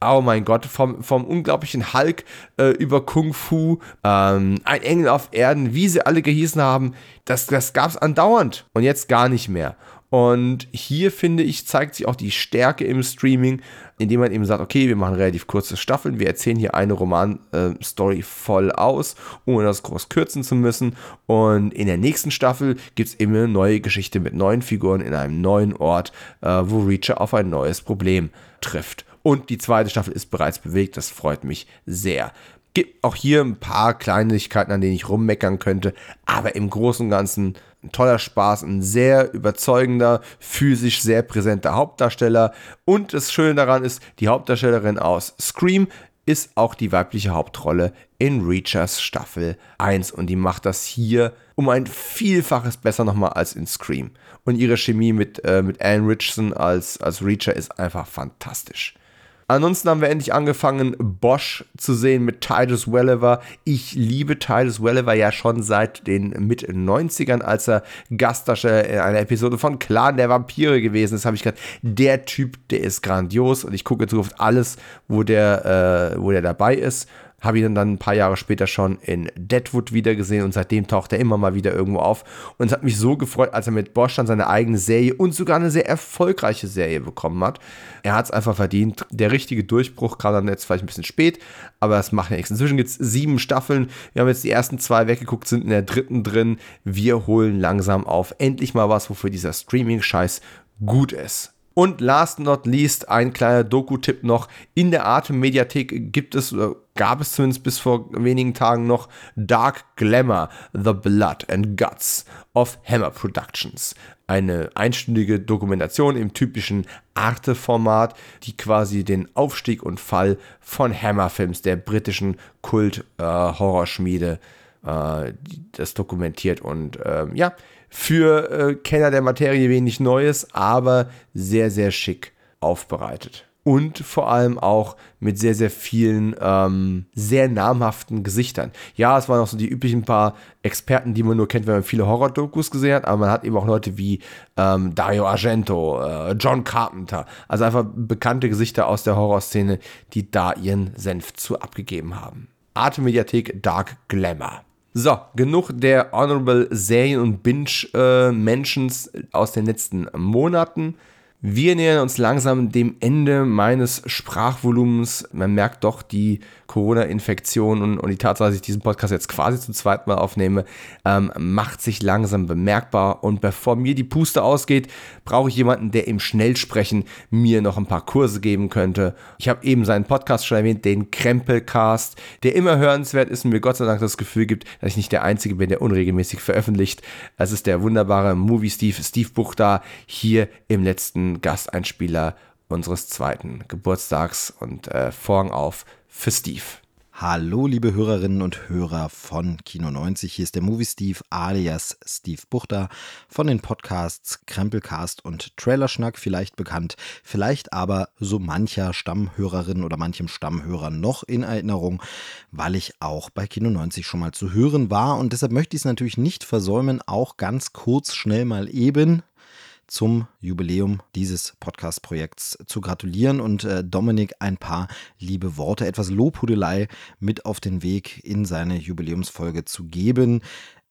Speaker 1: Oh mein Gott, vom, vom unglaublichen Hulk äh, über Kung Fu, ähm, ein Engel auf Erden, wie sie alle gehießen haben, das, das gab es andauernd und jetzt gar nicht mehr. Und hier finde ich, zeigt sich auch die Stärke im Streaming, indem man eben sagt, okay, wir machen relativ kurze Staffeln, wir erzählen hier eine Roman-Story voll aus, ohne das groß kürzen zu müssen. Und in der nächsten Staffel gibt es eben eine neue Geschichte mit neuen Figuren in einem neuen Ort, äh, wo Reacher auf ein neues Problem trifft. Und die zweite Staffel ist bereits bewegt, das freut mich sehr. Gibt auch hier ein paar Kleinigkeiten, an denen ich rummeckern könnte, aber im Großen und Ganzen ein toller Spaß, ein sehr überzeugender, physisch sehr präsenter Hauptdarsteller. Und das Schöne daran ist, die Hauptdarstellerin aus Scream ist auch die weibliche Hauptrolle in Reachers Staffel 1 und die macht das hier um ein Vielfaches besser nochmal als in Scream. Und ihre Chemie mit, äh, mit Alan Richardson als, als Reacher ist einfach fantastisch. Ansonsten haben wir endlich angefangen, Bosch zu sehen mit Titus Welliver. Ich liebe Titus Welliver ja schon seit den Mit-90ern, als er Gastdarsteller in einer Episode von Clan der Vampire gewesen ist. Habe ich gesagt, der Typ, der ist grandios und ich gucke jetzt auf alles, wo der, äh, wo der dabei ist. Habe ihn dann ein paar Jahre später schon in Deadwood wiedergesehen und seitdem taucht er immer mal wieder irgendwo auf. Und es hat mich so gefreut, als er mit Bosch dann seine eigene Serie und sogar eine sehr erfolgreiche Serie bekommen hat. Er hat es einfach verdient. Der richtige Durchbruch kam dann jetzt vielleicht ein bisschen spät, aber es macht ja nichts. Inzwischen gibt es sieben Staffeln. Wir haben jetzt die ersten zwei weggeguckt, sind in der dritten drin. Wir holen langsam auf. Endlich mal was, wofür dieser Streaming-Scheiß gut ist. Und last not least ein kleiner Doku-Tipp noch. In der Atem-Mediathek gibt es, oder gab es zumindest bis vor wenigen Tagen noch Dark Glamour, The Blood and Guts of Hammer Productions. Eine einstündige Dokumentation im typischen Arte-Format, die quasi den Aufstieg und Fall von Hammer Films, der britischen Kult-Horrorschmiede, äh, das dokumentiert. Und ähm, ja, für äh, Kenner der Materie wenig Neues, aber sehr, sehr schick aufbereitet. Und vor allem auch mit sehr, sehr vielen ähm, sehr namhaften Gesichtern. Ja, es waren auch so die üblichen paar Experten, die man nur kennt, wenn man viele Horror-Dokus gesehen hat, aber man hat eben auch Leute wie ähm, Dario Argento, äh, John Carpenter, also einfach bekannte Gesichter aus der Horrorszene, die da ihren Senf zu abgegeben haben. Arte Mediathek Dark Glamour. So, genug der Honorable Serien- und Binge-Mentions aus den letzten Monaten. Wir nähern uns langsam dem Ende meines Sprachvolumens. Man merkt doch die Corona-Infektion und, und, die Tatsache, dass ich diesen Podcast jetzt quasi zum zweiten Mal aufnehme, ähm, macht sich langsam bemerkbar. Und bevor mir die Puste ausgeht, brauche ich jemanden, der im Schnellsprechen mir noch ein paar Kurse geben könnte. Ich habe eben seinen Podcast schon erwähnt, den Krempelcast, der immer hörenswert ist und mir Gott sei Dank das Gefühl gibt, dass ich nicht der Einzige bin, der unregelmäßig veröffentlicht. Es ist der wunderbare Movie Steve, Steve Buchda, hier im letzten Gasteinspieler unseres zweiten Geburtstags und äh, Vorhang auf für Steve.
Speaker 10: Hallo, liebe Hörerinnen und Hörer von Kino 90. Hier ist der Movie Steve alias Steve Buchter von den Podcasts Krempelcast und Trailerschnack, vielleicht bekannt, vielleicht aber so mancher Stammhörerin oder manchem Stammhörer noch in Erinnerung, weil ich auch bei Kino 90 schon mal zu hören war und deshalb möchte ich es natürlich nicht versäumen, auch ganz kurz schnell mal eben zum Jubiläum dieses Podcast-Projekts zu gratulieren und äh, Dominik ein paar liebe Worte, etwas Lobhudelei mit auf den Weg in seine Jubiläumsfolge zu geben.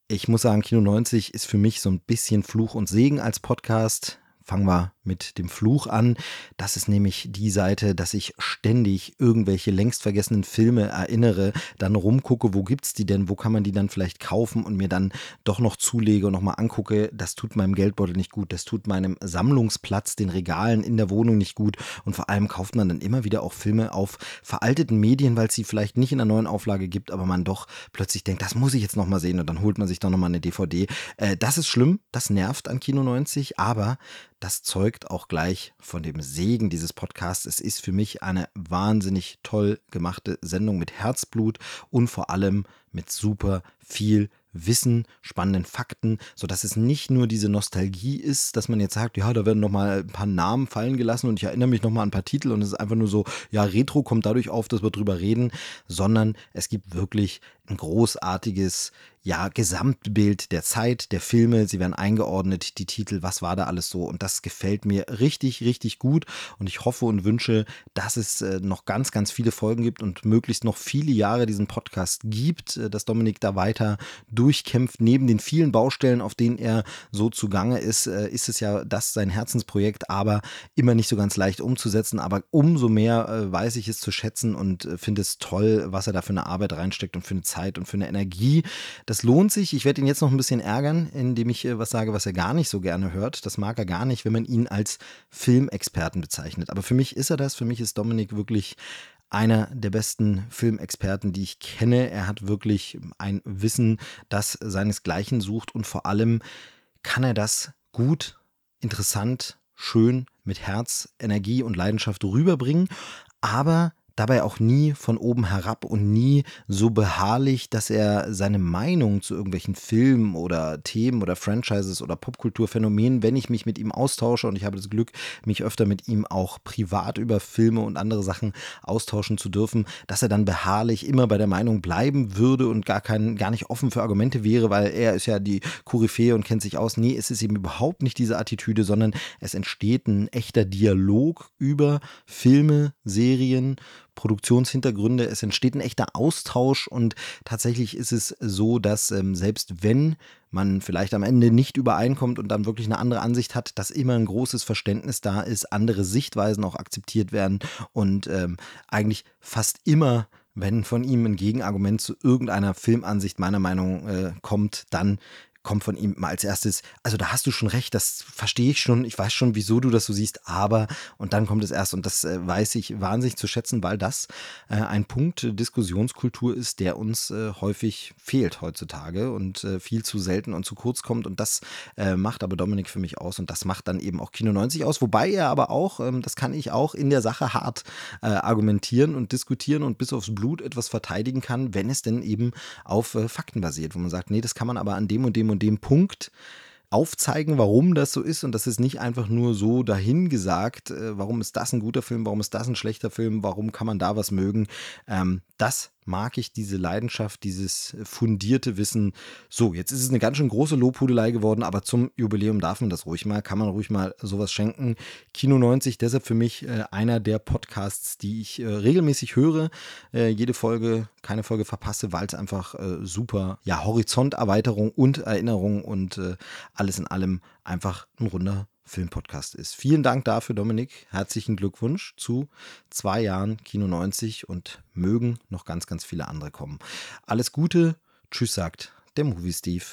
Speaker 10: Ich muss sagen, Kino 90 ist für mich so ein bisschen Fluch und Segen als Podcast. Fangen wir mit dem Fluch an. Das ist nämlich die Seite, dass ich ständig irgendwelche längst vergessenen Filme erinnere, dann rumgucke, wo gibt's die denn, wo kann man die dann vielleicht kaufen und mir dann doch noch zulege und nochmal angucke. Das tut meinem Geldbeutel nicht gut, das tut meinem Sammlungsplatz, den Regalen in der Wohnung nicht gut und vor allem kauft man dann immer wieder auch Filme auf veralteten Medien, weil es sie vielleicht nicht in der neuen Auflage gibt, aber man doch plötzlich denkt, das muss ich jetzt nochmal sehen und dann holt man sich doch nochmal eine DVD. Äh, das ist schlimm, das nervt an Kino 90, aber das zeugt auch gleich von dem Segen dieses Podcasts. Es ist für mich eine wahnsinnig toll gemachte Sendung mit Herzblut und vor allem mit super viel Wissen, spannenden Fakten, sodass es nicht nur diese Nostalgie ist, dass man jetzt sagt, ja, da werden nochmal ein paar Namen fallen gelassen und ich erinnere mich nochmal an ein paar Titel und es ist einfach nur so, ja, Retro kommt dadurch auf, dass wir drüber reden, sondern es gibt wirklich ein großartiges ja, Gesamtbild der Zeit, der Filme, sie werden eingeordnet, die Titel, was war da alles so. Und das gefällt mir richtig, richtig gut. Und ich hoffe und wünsche, dass es äh, noch ganz, ganz viele Folgen gibt und möglichst noch viele Jahre diesen Podcast gibt, äh, dass Dominik da weiter durchkämpft. Neben den vielen Baustellen, auf denen er so zugange ist, äh, ist es ja das sein Herzensprojekt, aber immer nicht so ganz leicht umzusetzen, aber umso mehr weiß ich es zu schätzen und finde es toll, was er da für eine Arbeit reinsteckt und für eine Zeit und für eine Energie. Das lohnt sich. Ich werde ihn jetzt noch ein bisschen ärgern, indem ich was sage, was er gar nicht so gerne hört. Das mag er gar nicht, wenn man ihn als Filmexperten bezeichnet. Aber für mich ist er das. Für mich ist Dominik wirklich einer der besten Filmexperten, die ich kenne. Er hat wirklich ein Wissen, das seinesgleichen sucht und vor allem kann er das gut, interessant, schön, mit Herz, Energie und Leidenschaft rüberbringen, aber dabei auch nie von oben herab und nie so beharrlich, dass er seine Meinung zu irgendwelchen Filmen oder Themen oder Franchises oder Popkulturphänomenen, wenn ich mich mit ihm austausche und ich habe das Glück, mich öfter mit ihm auch privat über Filme und andere Sachen austauschen zu dürfen, dass er dann beharrlich immer bei der Meinung bleiben würde und gar kein, gar nicht offen für Argumente wäre, weil er ist ja die Koryphäe und kennt sich aus. Nee, es ist eben überhaupt nicht diese Attitüde, sondern es entsteht ein echter Dialog über Filme, Serien, Produktionshintergründe. Es entsteht ein echter Austausch und tatsächlich ist es so, dass ähm, selbst wenn man vielleicht am Ende nicht übereinkommt und dann wirklich eine andere Ansicht hat, dass immer ein großes Verständnis da ist, andere Sichtweisen auch akzeptiert werden und ähm, eigentlich fast immer wenn von ihm ein Gegenargument zu irgendeiner Filmansicht meiner Meinung äh, kommt, dann kommt von ihm mal als erstes, also da hast du schon recht, das verstehe ich schon, ich weiß schon, wieso du das so siehst, aber und dann kommt es erst. Und das äh, weiß ich wahnsinnig zu schätzen, weil das äh, ein Punkt Diskussionskultur ist, der uns äh, häufig fehlt heutzutage und äh, viel zu selten und zu kurz kommt. Und das äh, macht aber Dominik für mich aus und das macht dann eben auch Kino 90 aus, wobei er aber auch, ähm, das kann ich auch in der Sache hart argumentieren und diskutieren und bis aufs Blut etwas verteidigen kann, wenn es denn eben auf Fakten basiert, wo man sagt, nee, das kann man aber an dem und dem und dem Punkt aufzeigen, warum das so ist und das ist nicht einfach nur so dahingesagt, äh, warum ist das ein guter Film, warum ist das ein schlechter Film, warum kann man da was mögen. Ähm, das mag ich diese Leidenschaft, dieses fundierte Wissen. So, jetzt ist es eine ganz schön große Lobhudelei geworden, aber zum Jubiläum darf man das ruhig mal, kann man ruhig mal sowas schenken. Kino 90, deshalb für mich äh, einer der Podcasts, die ich äh, regelmäßig höre. Äh, jede Folge, keine Folge verpasse, weil es einfach äh, super, ja, Horizonterweiterung und Erinnerung und äh, alles in allem einfach ein runder Filmpodcast ist. Vielen Dank dafür, Dominik. Herzlichen Glückwunsch zu zwei Jahren Kino 90 und mögen noch ganz, ganz viele andere kommen. Alles Gute. Tschüss, sagt der Movie Steve.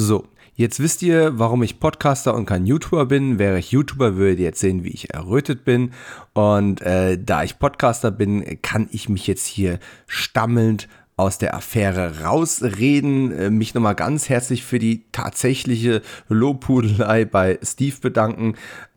Speaker 1: So, jetzt wisst ihr, warum ich Podcaster und kein YouTuber bin. Wäre ich YouTuber, würdet ihr jetzt sehen, wie ich errötet bin. Und äh, da ich Podcaster bin, kann ich mich jetzt hier stammelnd aus der Affäre rausreden. Äh, mich nochmal ganz herzlich für die tatsächliche Lobhudelei bei Steve bedanken.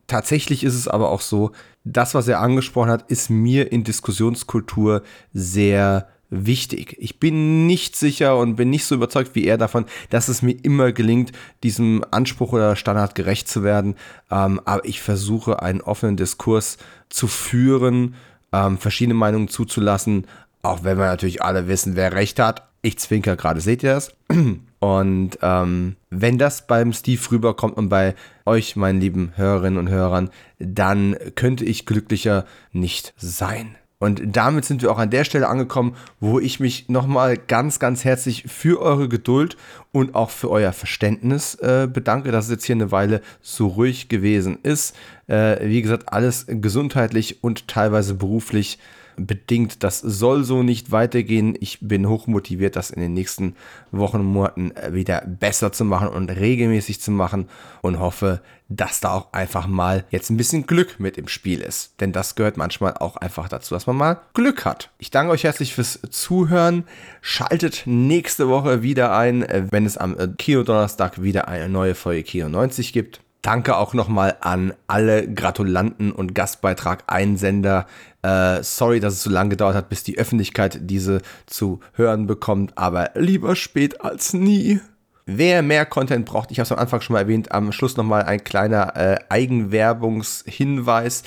Speaker 1: Tatsächlich ist es aber auch so, das, was er angesprochen hat, ist mir in Diskussionskultur sehr wichtig. Ich bin nicht sicher und bin nicht so überzeugt wie er davon, dass es mir immer gelingt, diesem Anspruch oder Standard gerecht zu werden. Ähm, aber ich versuche einen offenen Diskurs zu führen, ähm, verschiedene Meinungen zuzulassen, auch wenn wir natürlich alle wissen, wer recht hat. Ich zwinker gerade, seht ihr das? Und ähm, wenn das beim Steve rüberkommt und bei euch, meinen lieben Hörerinnen und Hörern, dann könnte ich glücklicher nicht sein. Und damit sind wir auch an der Stelle angekommen, wo ich mich nochmal ganz, ganz herzlich für eure Geduld und auch für euer Verständnis äh, bedanke, dass es jetzt hier eine Weile so ruhig gewesen ist. Äh, wie gesagt, alles gesundheitlich und teilweise beruflich bedingt. Das soll so nicht weitergehen. Ich bin hochmotiviert, das in den nächsten Wochen und Monaten wieder besser zu machen und regelmäßig zu machen und hoffe, dass da auch einfach mal jetzt ein bisschen Glück mit im Spiel ist. Denn das gehört manchmal auch einfach dazu, dass man mal Glück hat. Ich danke euch herzlich fürs Zuhören. Schaltet nächste Woche wieder ein, wenn es am äh, Kino Donnerstag wieder eine neue Folge Kino 90 gibt. Danke auch nochmal an alle Gratulanten und Gastbeitrag-Einsender. Äh, sorry, dass es so lange gedauert hat, bis die Öffentlichkeit diese zu hören bekommt, aber lieber spät als nie. Wer mehr Content braucht, ich habe es am Anfang schon mal erwähnt, am Schluss nochmal ein kleiner äh, Eigenwerbungshinweis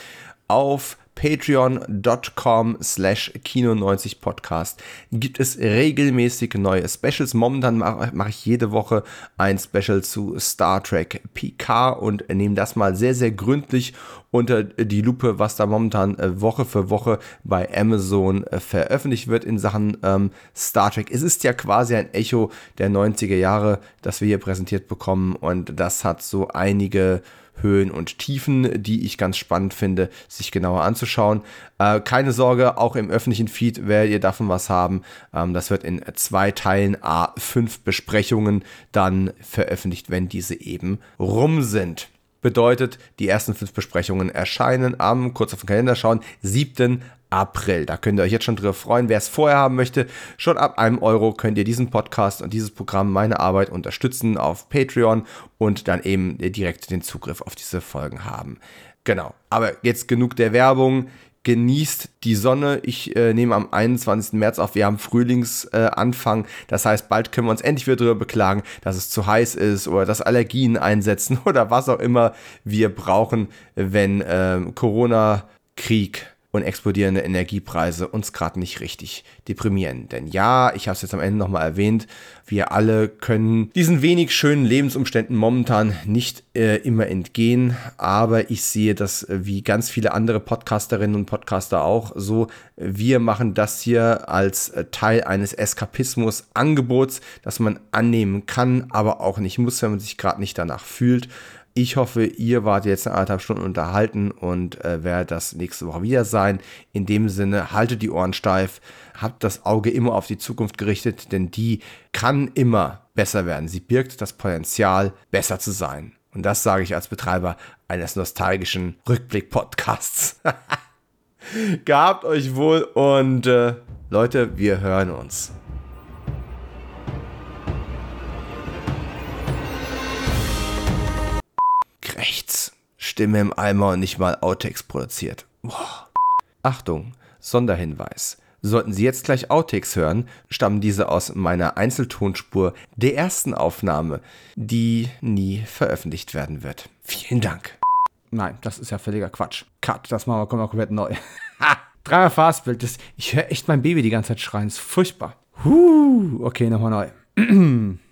Speaker 1: auf patreon.com slash kino90podcast gibt es regelmäßig neue Specials. Momentan mache mach ich jede Woche ein Special zu Star Trek Picard und nehme das mal sehr, sehr gründlich unter die Lupe, was da momentan äh, Woche für Woche bei Amazon äh, veröffentlicht wird in Sachen ähm, Star Trek. Es ist ja quasi ein Echo der 90er Jahre, das wir hier präsentiert bekommen und das hat so einige Höhen und Tiefen, die ich ganz spannend finde, sich genauer anzuschauen. Äh, keine Sorge, auch im öffentlichen Feed werdet ihr davon was haben. Ähm, das wird in zwei Teilen A5 Besprechungen dann veröffentlicht, wenn diese eben rum sind. Bedeutet, die ersten fünf Besprechungen erscheinen am, kurz auf den Kalender schauen, 7. April. Da könnt ihr euch jetzt schon drüber freuen. Wer es vorher haben möchte, schon ab einem Euro könnt ihr diesen Podcast und dieses Programm, meine Arbeit unterstützen auf Patreon und dann eben direkt den Zugriff auf diese Folgen haben. Genau. Aber jetzt genug der Werbung. Genießt die Sonne. Ich äh, nehme am 21. März auf. Wir haben Frühlingsanfang. Äh, das heißt, bald können wir uns endlich wieder darüber beklagen, dass es zu heiß ist oder dass Allergien einsetzen oder was auch immer wir brauchen, wenn äh, Corona-Krieg und explodierende Energiepreise uns gerade nicht richtig deprimieren. Denn ja, ich habe es jetzt am Ende nochmal erwähnt, wir alle können diesen wenig schönen Lebensumständen momentan nicht äh, immer entgehen, aber ich sehe das äh, wie ganz viele andere Podcasterinnen und Podcaster auch so. Wir machen das hier als äh, Teil eines Eskapismus-Angebots, das man annehmen kann, aber auch nicht muss, wenn man sich gerade nicht danach fühlt. Ich hoffe, ihr wart jetzt eine anderthalb Stunden unterhalten und äh, werdet das nächste Woche wieder sein. In dem Sinne, haltet die Ohren steif, habt das Auge immer auf die Zukunft gerichtet, denn die kann immer besser werden. Sie birgt das Potenzial, besser zu sein. Und das sage ich als Betreiber eines nostalgischen Rückblick-Podcasts. Gehabt euch wohl und äh, Leute, wir hören uns. Rechts. Stimme im Eimer und nicht mal Outtakes produziert. Boah. Achtung, Sonderhinweis. Sollten Sie jetzt gleich Outtakes hören, stammen diese aus meiner Einzeltonspur der ersten Aufnahme, die nie veröffentlicht werden wird. Vielen Dank.
Speaker 2: Nein, das ist ja völliger Quatsch. Cut, das machen wir komplett neu. Ha! Dreimal Fastbild. Ich höre echt mein Baby die ganze Zeit schreien. Ist furchtbar. Huh, okay, nochmal neu.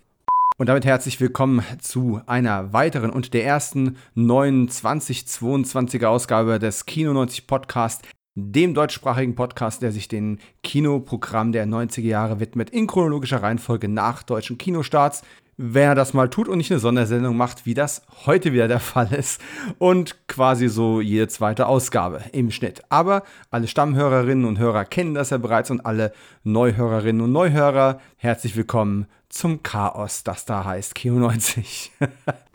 Speaker 2: Und damit herzlich willkommen zu einer weiteren und der ersten neuen 2022er Ausgabe des Kino 90 Podcast, dem deutschsprachigen Podcast, der sich dem Kinoprogramm der 90er Jahre widmet, in chronologischer Reihenfolge nach deutschen Kinostarts. Wenn er das mal tut und nicht eine Sondersendung macht, wie das heute wieder der Fall ist. Und quasi so jede zweite Ausgabe im Schnitt. Aber alle Stammhörerinnen und Hörer kennen das ja bereits und alle Neuhörerinnen und Neuhörer, herzlich willkommen zum Chaos, das da heißt Kino 90.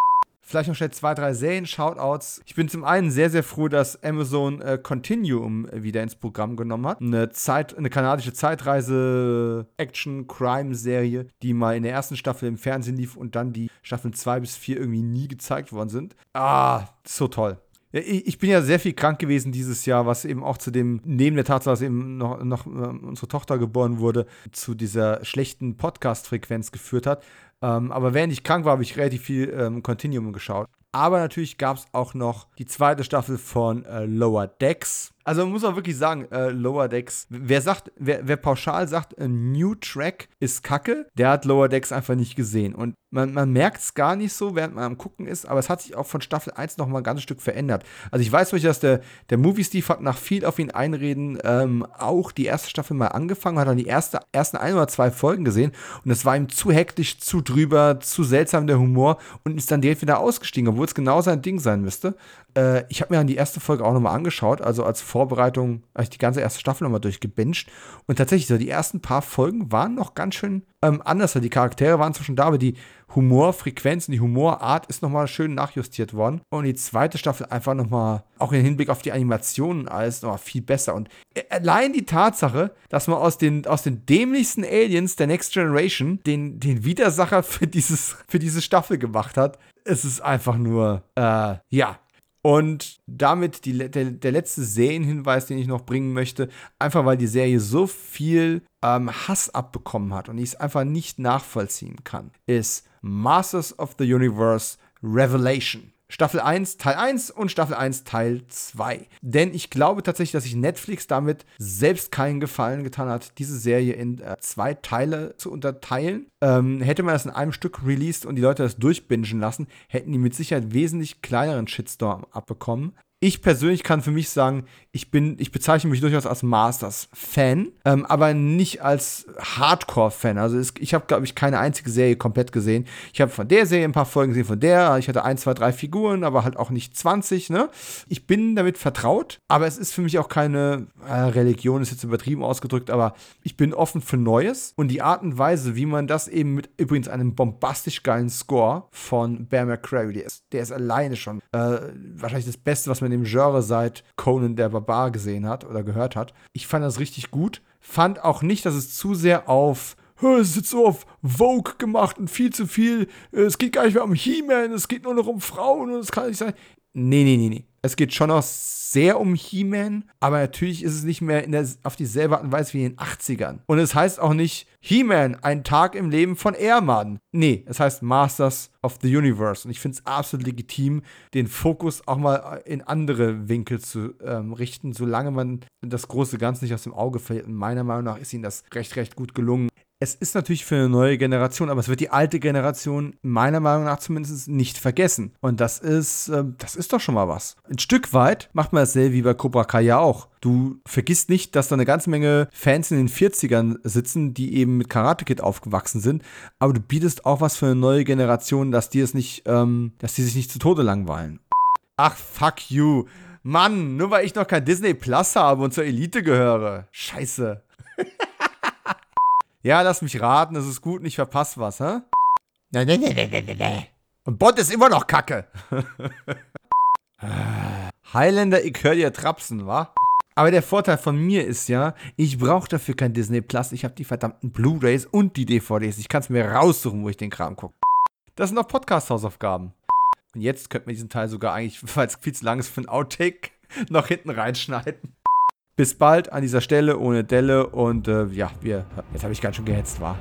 Speaker 2: Vielleicht noch schnell zwei, drei Serien-Shoutouts. Ich bin zum einen sehr, sehr froh, dass Amazon äh, Continuum wieder ins Programm genommen hat. Eine, Zeit, eine kanadische Zeitreise-Action-Crime-Serie, die mal in der ersten Staffel im Fernsehen lief und dann die Staffeln 2 bis 4 irgendwie nie gezeigt worden sind. Ah, so toll. Ich bin ja sehr viel krank gewesen dieses Jahr, was eben auch zu dem, neben der Tatsache, dass eben noch, noch äh, unsere Tochter geboren wurde, zu dieser schlechten Podcast-Frequenz geführt hat. Ähm, aber während ich krank war, habe ich relativ viel ähm, Continuum geschaut. Aber natürlich gab es auch noch die zweite Staffel von äh, Lower Decks. Also muss man wirklich sagen, äh, Lower Decks, wer sagt, wer, wer pauschal sagt, ein New Track ist Kacke, der hat Lower Decks einfach nicht gesehen. Und man, man merkt es gar nicht so, während man am Gucken ist, aber es hat sich auch von Staffel 1 noch mal ein ganzes Stück verändert. Also ich weiß wirklich, dass der, der Movie Steve hat nach viel auf ihn einreden ähm, auch die erste Staffel mal angefangen, hat dann die erste, ersten ein oder zwei Folgen gesehen und es war ihm zu hektisch, zu drüber, zu seltsam der Humor und ist dann direkt wieder ausgestiegen, obwohl es genau sein Ding sein müsste.
Speaker 1: Äh, ich habe mir dann die erste Folge auch nochmal angeschaut, also als Vorbereitung, habe ich die ganze erste Staffel nochmal durchgebinged. Und tatsächlich, so die ersten paar Folgen waren noch ganz schön ähm, anders. Die Charaktere waren zwar schon da, aber die Humorfrequenz und die Humorart ist nochmal schön nachjustiert worden. Und die zweite Staffel einfach nochmal, auch im Hinblick auf die Animationen, alles nochmal viel besser. Und allein die Tatsache, dass man aus den, aus den dämlichsten Aliens der Next Generation den, den Widersacher für, dieses, für diese Staffel gemacht hat, es ist einfach nur, äh, ja, und damit die, der, der letzte Serienhinweis, den ich noch bringen möchte, einfach weil die Serie so viel ähm, Hass abbekommen hat und ich es einfach nicht nachvollziehen kann, ist Masters of the Universe Revelation. Staffel 1 Teil 1 und Staffel 1 Teil 2. Denn ich glaube tatsächlich, dass sich Netflix damit selbst keinen Gefallen getan hat, diese Serie in äh, zwei Teile zu unterteilen. Ähm, hätte man das in einem Stück released und die Leute das durchbingen lassen, hätten die mit Sicherheit wesentlich kleineren Shitstorm abbekommen ich persönlich kann für mich sagen, ich bin, ich bezeichne mich durchaus als Masters-Fan, ähm, aber nicht als Hardcore-Fan. Also es, ich habe, glaube ich, keine einzige Serie komplett gesehen. Ich habe von der Serie ein paar Folgen gesehen, von der. Ich hatte ein, zwei, drei Figuren, aber halt auch nicht 20. Ne? Ich bin damit vertraut, aber es ist für mich auch keine äh, Religion, ist jetzt übertrieben ausgedrückt, aber ich bin offen für Neues. Und die Art und Weise, wie man das eben mit übrigens einem bombastisch geilen Score von Bear McCreary, der ist, der ist alleine schon äh, wahrscheinlich das Beste, was man in dem Genre seit Conan der Barbar gesehen hat oder gehört hat. Ich fand das richtig gut. Fand auch nicht, dass es zu sehr auf es ist jetzt so auf Vogue gemacht und viel zu viel. Es geht gar nicht mehr um He-Man, es geht nur noch um Frauen und es kann nicht sein. Nee, nee, nee, nee. Es geht schon noch sehr um He-Man, aber natürlich ist es nicht mehr in der, auf dieselbe Art und Weise wie in den 80ern. Und es heißt auch nicht He-Man, ein Tag im Leben von Airman. Nee, es heißt Masters of the Universe. Und ich finde es absolut legitim, den Fokus auch mal in andere Winkel zu ähm, richten, solange man das große Ganze nicht aus dem Auge verliert. Und meiner Meinung nach ist ihnen das recht, recht gut gelungen es ist natürlich für eine neue Generation, aber es wird die alte Generation meiner Meinung nach zumindest nicht vergessen. Und das ist, äh, das ist doch schon mal was. Ein Stück weit macht man dasselbe wie bei Cobra Kai ja auch. Du vergisst nicht, dass da eine ganze Menge Fans in den 40ern sitzen, die eben mit Karate Kid aufgewachsen sind, aber du bietest auch was für eine neue Generation, dass die es nicht, ähm, dass die sich nicht zu Tode langweilen. Ach, fuck you. Mann, nur weil ich noch kein Disney Plus habe und zur Elite gehöre. Scheiße. Ja, lass mich raten, es ist gut und ich verpasse was, hä? Nee, nee, nee, nee, nee, nee. Und Bond ist immer noch Kacke. Highlander, ich höre dir trapsen, wa? Aber der Vorteil von mir ist ja, ich brauche dafür kein Disney Plus. Ich habe die verdammten Blu-rays und die DVDs. Ich kann es mir raussuchen, wo ich den Kram gucke. Das sind noch Podcast-Hausaufgaben. Und jetzt könnte man diesen Teil sogar eigentlich, falls es viel zu lang ist für ein Outtake, noch hinten reinschneiden. Bis bald an dieser Stelle ohne Delle und äh, ja, wir. Jetzt habe ich ganz schön gehetzt, war.